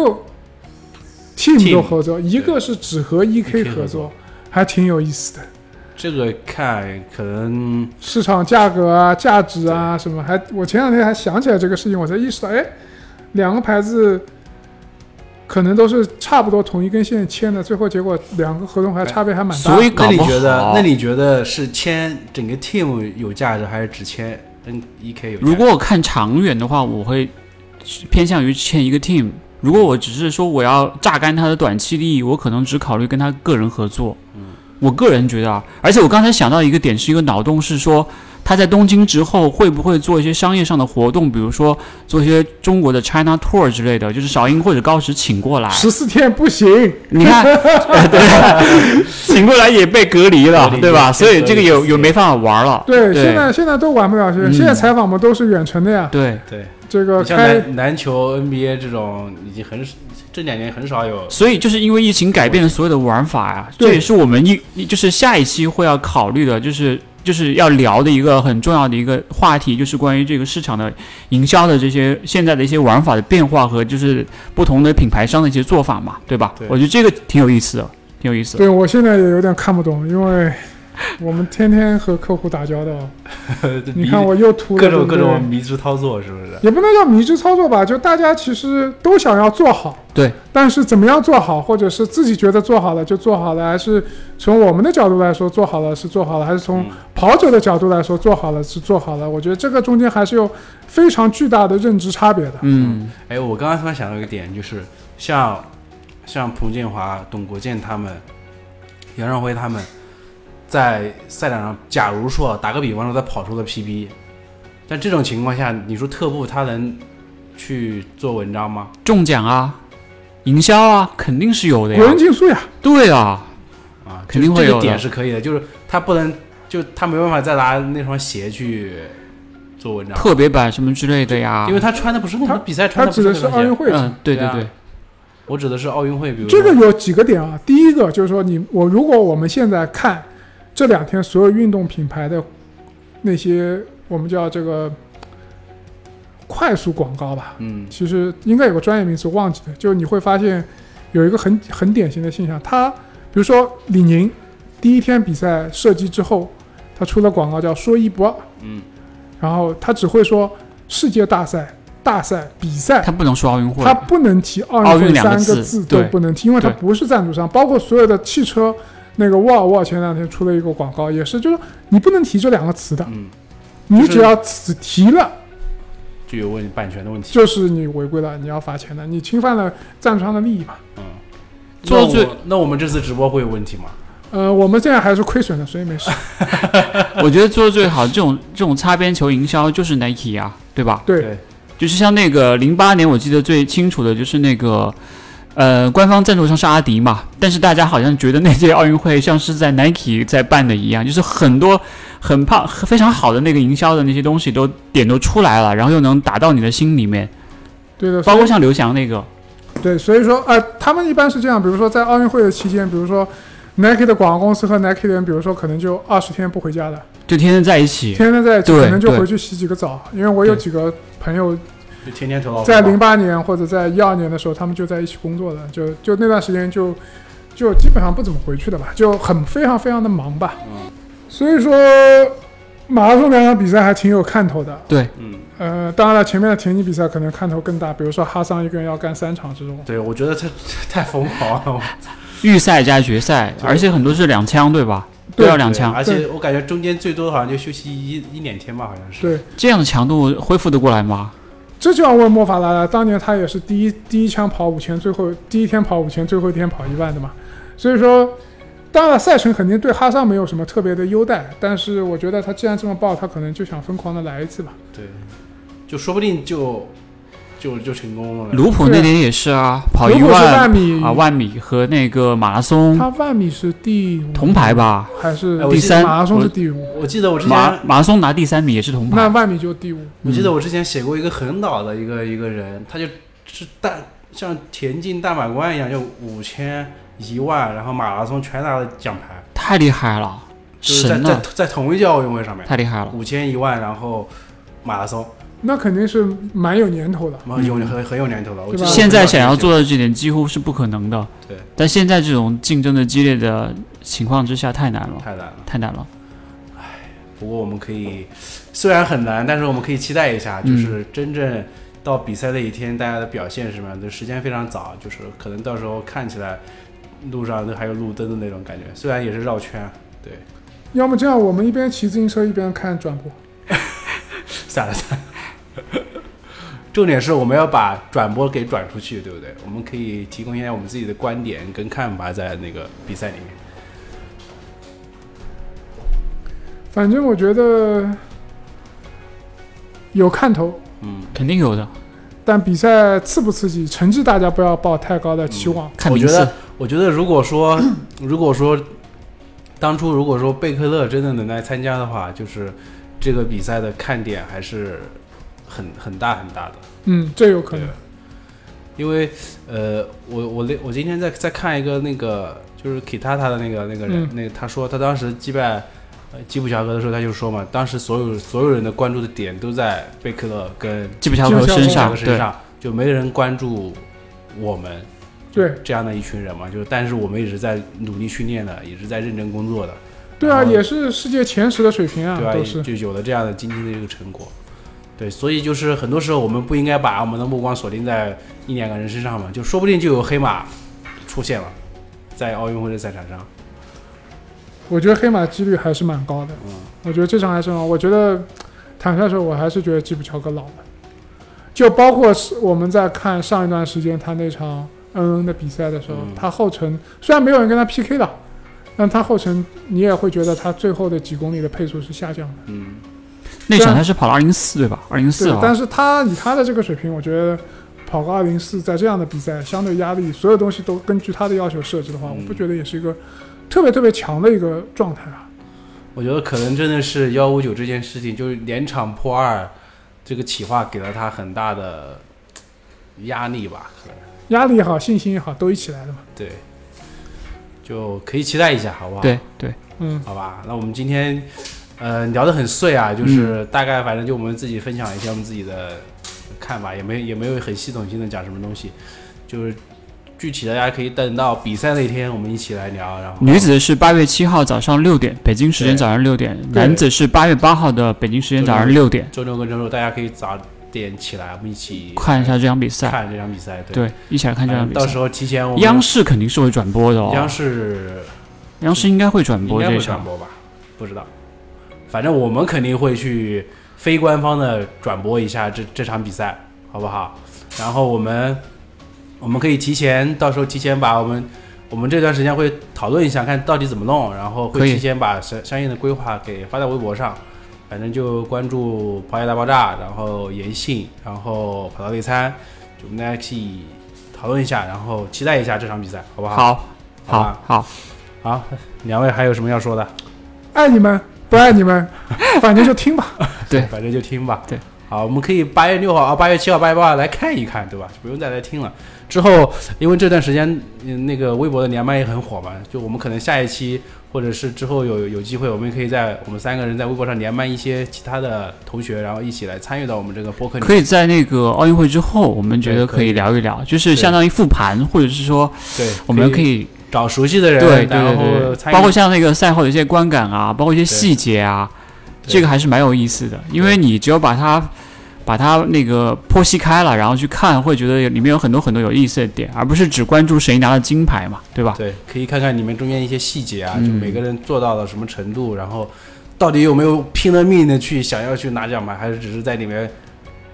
team 都合作；一个是只和 E K 合作合作，还挺有意思的。这个看可能市场价格啊、价值啊什么，还我前两天还想起来这个事情，我才意识到，哎，两个牌子可能都是差不多同一根线签的，最后结果两个合同还差别还蛮大。所以搞不那你觉得，那你觉得是签整个 team 有价值，还是只签 N E K 有价值？如果我看长远的话，我会偏向于签一个 team。如果我只是说我要榨干他的短期利益，我可能只考虑跟他个人合作。嗯，我个人觉得啊，而且我刚才想到一个点，是一个脑洞，是说他在东京之后会不会做一些商业上的活动，比如说做一些中国的 China Tour 之类的，就是少英或者高石请过来。十四天不行，你看，呃 对，请过来也被隔离了，离对吧？所以这个有有没办法玩了。对，对现在现在都玩不了，现在嗯现在采访嘛都是远程的呀。对，对，这个像篮篮球、NBA 这种已经很这两年很少有。所以就是因为疫情改变了所有的玩法呀，对这也是我们一一就是下一期会要考虑的，就是就是要聊的一个很重要的一个话题，就是关于这个市场的营销的这些现在的一些玩法的变化和就是不同的品牌商的一些做法嘛，对吧？对我觉得这个挺有意思的，挺有意思的。对我现在也有点看不懂，因为 我们天天和客户打交道。你看我又涂了各种各种迷之操作，是不是？也不能叫迷之操作吧，就大家其实都想要做好，对，但是怎么样做好，或者是自己觉得做好了就做好了，还是从我们的角度来说做好了是做好了，还是从嗯跑者的角度来说做好了是做好了？我觉得这个中间还是有非常巨大的认知差别的。嗯，哎，我刚刚突然想到一个点，就是像像彭建华、董国建他们、杨尚辉他们在赛场上，假如说打个比方说他跑出了 PB，但这种情况下，你说特步他能去做文章吗？中奖啊，营销啊，肯定是有的呀国人。竞速呀，对啊，啊，肯定会有的这个点是可以的，就是他不能，就他没办法再拿那双鞋去做文章，特别版什么之类的呀。因为他穿的不是那他比赛穿他指的不那双鞋奥运会。嗯，对对对，我指的是奥运会，比如这个有几个点啊，第一个就是说你我如果我们现在看这两天所有运动品牌的那些我们叫这个快速广告吧，嗯。其实应该有个专业名词忘记了，就你会发现有一个很很典型的现象，它比如说李宁第一天比赛射击之后，他出了广告叫说一不二，嗯。然后他只会说世界大赛、大赛、比赛。他，不能说奥运会，他不能提奥奥运运会三两个字都对不能提，因为它不是赞助商，包括所有的汽车。那个沃尔沃前两天出了一个广告，也是，就是你不能提这两个词的，嗯，你只要只提了，就有问版权的问题。就是你违规了，你要罚钱的，你侵犯了赞助商的利益嘛。嗯，做到最那我那我们这次直播会有问题吗？呃，我们现在还是亏损的，所以没事。我觉得做的最好这种这种擦边球营销就是 Nike 啊，对吧？对，就是像那个零八年，我记得最清楚的就是那个，呃，官方赞助商是阿迪嘛，但是大家好像觉得那届奥运会像是在 Nike 在办的一样，就是很多很胖非常好的那个营销的那些东西都点都出来了，然后又能打到你的心里面，对的，包括像刘翔那个，对，所以说，呃，他们一般是这样，比如说在奥运会的期间，比如说 Nike 的广告公司和 Nike 的人，比如说可能就二十天不回家的，就天天在一起，天天在一起，可能就回去洗几个澡。因为我有几个朋友就天天投到在零八年或者在一二年的时候，他们就在一起工作的，就就那段时间就就基本上不怎么回去的吧，就很非常非常的忙吧。嗯所以说，马拉松两场比赛还挺有看头的。对，嗯，呃，当然了，前面的田径比赛可能看头更大，比如说哈桑一个人要干三场这种。对，我觉得这太疯狂了，预赛加决赛，而且很多是两枪，对吧？对都要两枪，而且我感觉中间最多好像就休息一一两天吧，好像是。对，这样的强度恢复得过来吗？这就要问莫法拉了。当年他也是第一第一枪跑五千，最后第一天跑五千，最后一天跑一万的嘛。所以说，当然，赛程肯定对哈桑没有什么特别的优待，但是我觉得他既然这么爆，他可能就想疯狂的来一次吧。对，就说不定就就就成功了。卢普那年也是啊，跑一万万米啊，万米和那个马拉松他万米是第五铜牌吧？还是第三马拉松是第五？我记得我之马前，马拉松拿第三名也是铜牌。那万米就第五。我记得我之前写过一个很老的一个一个人，他就是大像田径大满贯一样，就五千、一万，然后马拉松全拿了奖牌，太厉害了，就是在在，在同一届奥运会上面，太厉害了。五千、一万，然后马拉松，那肯定是蛮有年头的。蛮有很很有年头了。我现在想要做到这点几乎是不可能的。对，但现在这种竞争的激烈的情况之下，太难了，太难了。太难了。唉不过我们可以，虽然很难，但是我们可以期待一下，嗯就是真正到比赛那一天，大家的表现是什么样的？时间非常早，就是可能到时候看起来路上都还有路灯的那种感觉，虽然也是绕圈，对，要么这样，我们一边骑自行车一边看转播。算 了算了。重点是我们要把转播给转出去，对不对？我们可以提供一下我们自己的观点跟看法在那个比赛里面。反正我觉得有看头，嗯，肯定有的，但比赛刺不刺激，成绩大家不要抱太高的期望。看我觉得。我觉得如果说 如果说当初如果说贝克勒真的能来参加的话，就是这个比赛的看点还是很很大很大的。嗯，这有可能。因为呃，我我那我今天在在看一个那个就是 Kitata 的那个那个人，嗯那个他说他当时击败呃基普乔格的时候，他就说嘛，当时所有所有人的关注的点都在贝克勒跟基普乔格身上，就没人关注我们对这样的一群人嘛。就是但是我们也是在努力训练的，也是在认真工作的，对啊，也是世界前十的水平啊，对吧？都是。就有了这样的今天的这个成果。对，所以就是很多时候我们不应该把我们的目光锁定在一两个人身上嘛，就说不定就有黑马出现了，在奥运会的赛场上。我觉得黑马几率还是蛮高的。嗯，我觉得这场还是蛮，我觉得坦率说，我还是觉得基普乔格老了。就包括是我们在看上一段时间他那场恩恩的比赛的时候，嗯他后程虽然没有人跟他 PK 了，但他后程你也会觉得他最后的几公里的配速是下降的。嗯，那场他是跑了二零四对吧？二零四但是他以他的这个水平，我觉得跑个二零四，在这样的比赛，相对压力，所有东西都根据他的要求设置的话，嗯我不觉得也是一个特别特别强的一个状态啊。我觉得可能真的是幺五九这件事情，就是连场破二，这个企划给了他很大的压力吧，可能压力也好，信心也好，都一起来了嘛。对，就可以期待一下，好不好？对对，嗯，好吧，那我们今天呃聊得很碎啊，就是大概反正就我们自己分享一下我们自己的看法，也没也没有很系统性的讲什么东西，就是具体大家可以等到比赛那天我们一起来聊。然后女子是八月七号早上六点，北京时间早上六点；男子是八月八号的北京时间早上六点。周六跟周日大家可以早点起来，我们一起看一下这场比赛，看这场比赛。对，对，一起来看这场比赛。嗯到时候提前我们央视肯定是会转播的哦，央视央视应该会转应该播这场。会转播吧？不知道，反正我们肯定会去非官方的转播一下这这场比赛，好不好？然后我们我们可以提前，到时候提前把我们我们这段时间会讨论一下，看到底怎么弄，然后会提前把相相应的规划给发在微博上。反正就关注跑野大爆炸，然后延信，然后跑道内参，就我们大家一起讨论一下，然后期待一下这场比赛，好不好？好，好，好，好，两位还有什么要说的？爱你们，不爱你们，反正就听吧。对反正就听吧。对，好，我们可以八月六号啊，八月七号、八月八号来看一看，对吧？就不用再来听了。之后，因为这段时间，嗯，那个微博的连麦也很火嘛，就我们可能下一期或者是之后有有机会，我们可以在我们三个人在微博上连麦一些其他的同学，然后一起来参与到我们这个播客里。可以在那个奥运会之后，我们觉得可以可以聊一聊，就是相当于复盘，或者是说对，我们可以找熟悉的人，对对然对包括像那个赛后的一些观感啊，包括一些细节啊，这个还是蛮有意思的，因为你只有把它把它那个剖析开了，然后去看，会觉得里面有很多很多有意思的点，而不是只关注谁拿了金牌嘛，对吧？对，可以看看你们中间一些细节啊，嗯。就每个人做到了什么程度，然后到底有没有拼了命的去想要去拿奖牌，还是只是在里面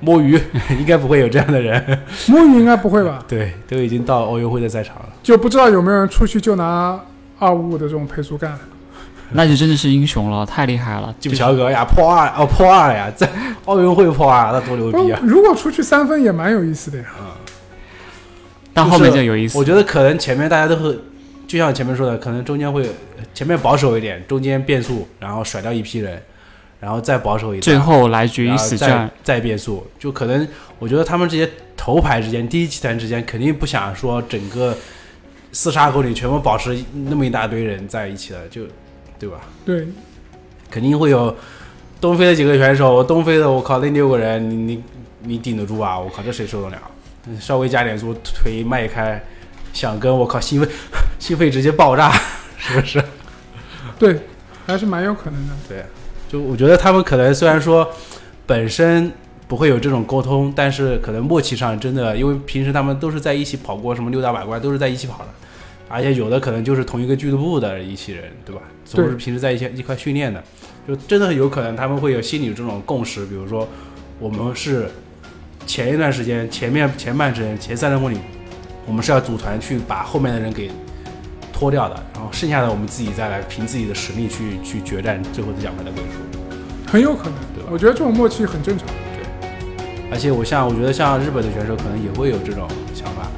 摸鱼？应该不会有这样的人。摸鱼应该不会吧？对，都已经到奥运会的赛场了。就不知道有没有人出去就拿二五五的这种配速干。那就真的是英雄了，太厉害了！基普乔格呀，破二哦，破二呀，在奥运会破二，那多牛逼啊！如果出去三分也蛮有意思的呀。但后面就有意思我。觉得可能前面大家都会，就像前面说的，可能中间会前面保守一点，中间变速，然后甩掉一批人，然后再保守一点，最后来决一死战，再变速，就可能我觉得他们这些头牌之间，第一集团之间肯定不想说整个四十二公里全部保持那么一大堆人在一起的，就对吧？对，肯定会有东非的几个选手，东非的我靠那六个人，你你你顶得住啊？我靠，这谁受得了？稍微加点速，腿迈开，想跟我靠心肺心肺直接爆炸，是不是？对，还是蛮有可能的。对，就我觉得他们可能虽然说本身不会有这种沟通，但是可能默契上真的，因为平时他们都是在一起跑过什么六大百怪，都是在一起跑的，而且有的可能就是同一个俱乐部的一起人，对吧？总是平时在一起一块训练的，就真的有可能他们会有心里有这种共识，比如说我们是前一段时间，前面前半程前三十公里，我们是要组团去把后面的人给拖掉的，然后剩下的我们自己再来凭自己的实力去去决战最后的奖牌的归属。很有可能，对吧我觉得这种默契很正常。对而且我像我觉得像日本的选手可能也会有这种想法，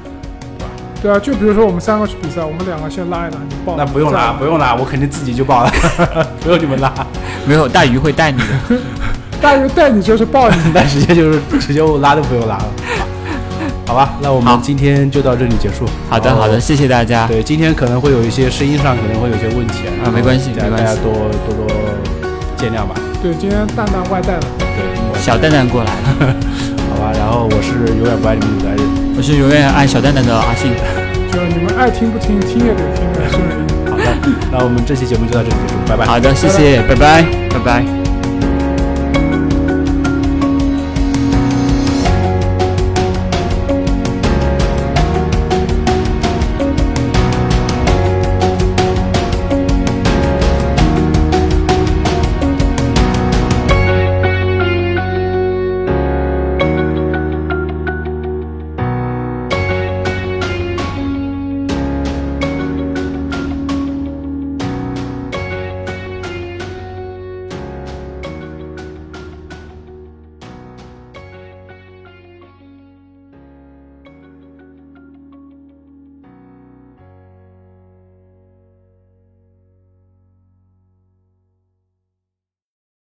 对吧？对啊，就比如说我们三个去比赛，我们两个先拉一拉，你报。那不用拉，不用拉，我肯定自己就报了，不用你们拉。没有大鱼会带你的。大鱼带你就是报你。那直接就是直接我拉都不用拉了。好吧，那我们今天就到这里结束。好的，好的，谢谢大家。对，今天可能会有一些声音上可能会有一些问题啊没关系大家多多多见谅吧。对，今天蛋蛋外带了。对，小蛋蛋过来了，好吧。然后我是永远不爱你们五代人。我是永远爱小蛋蛋的阿信。就你们爱听不听，听也得听？好的，那我们这期节目就到这里结束，拜拜。好的，谢谢，拜拜，拜拜。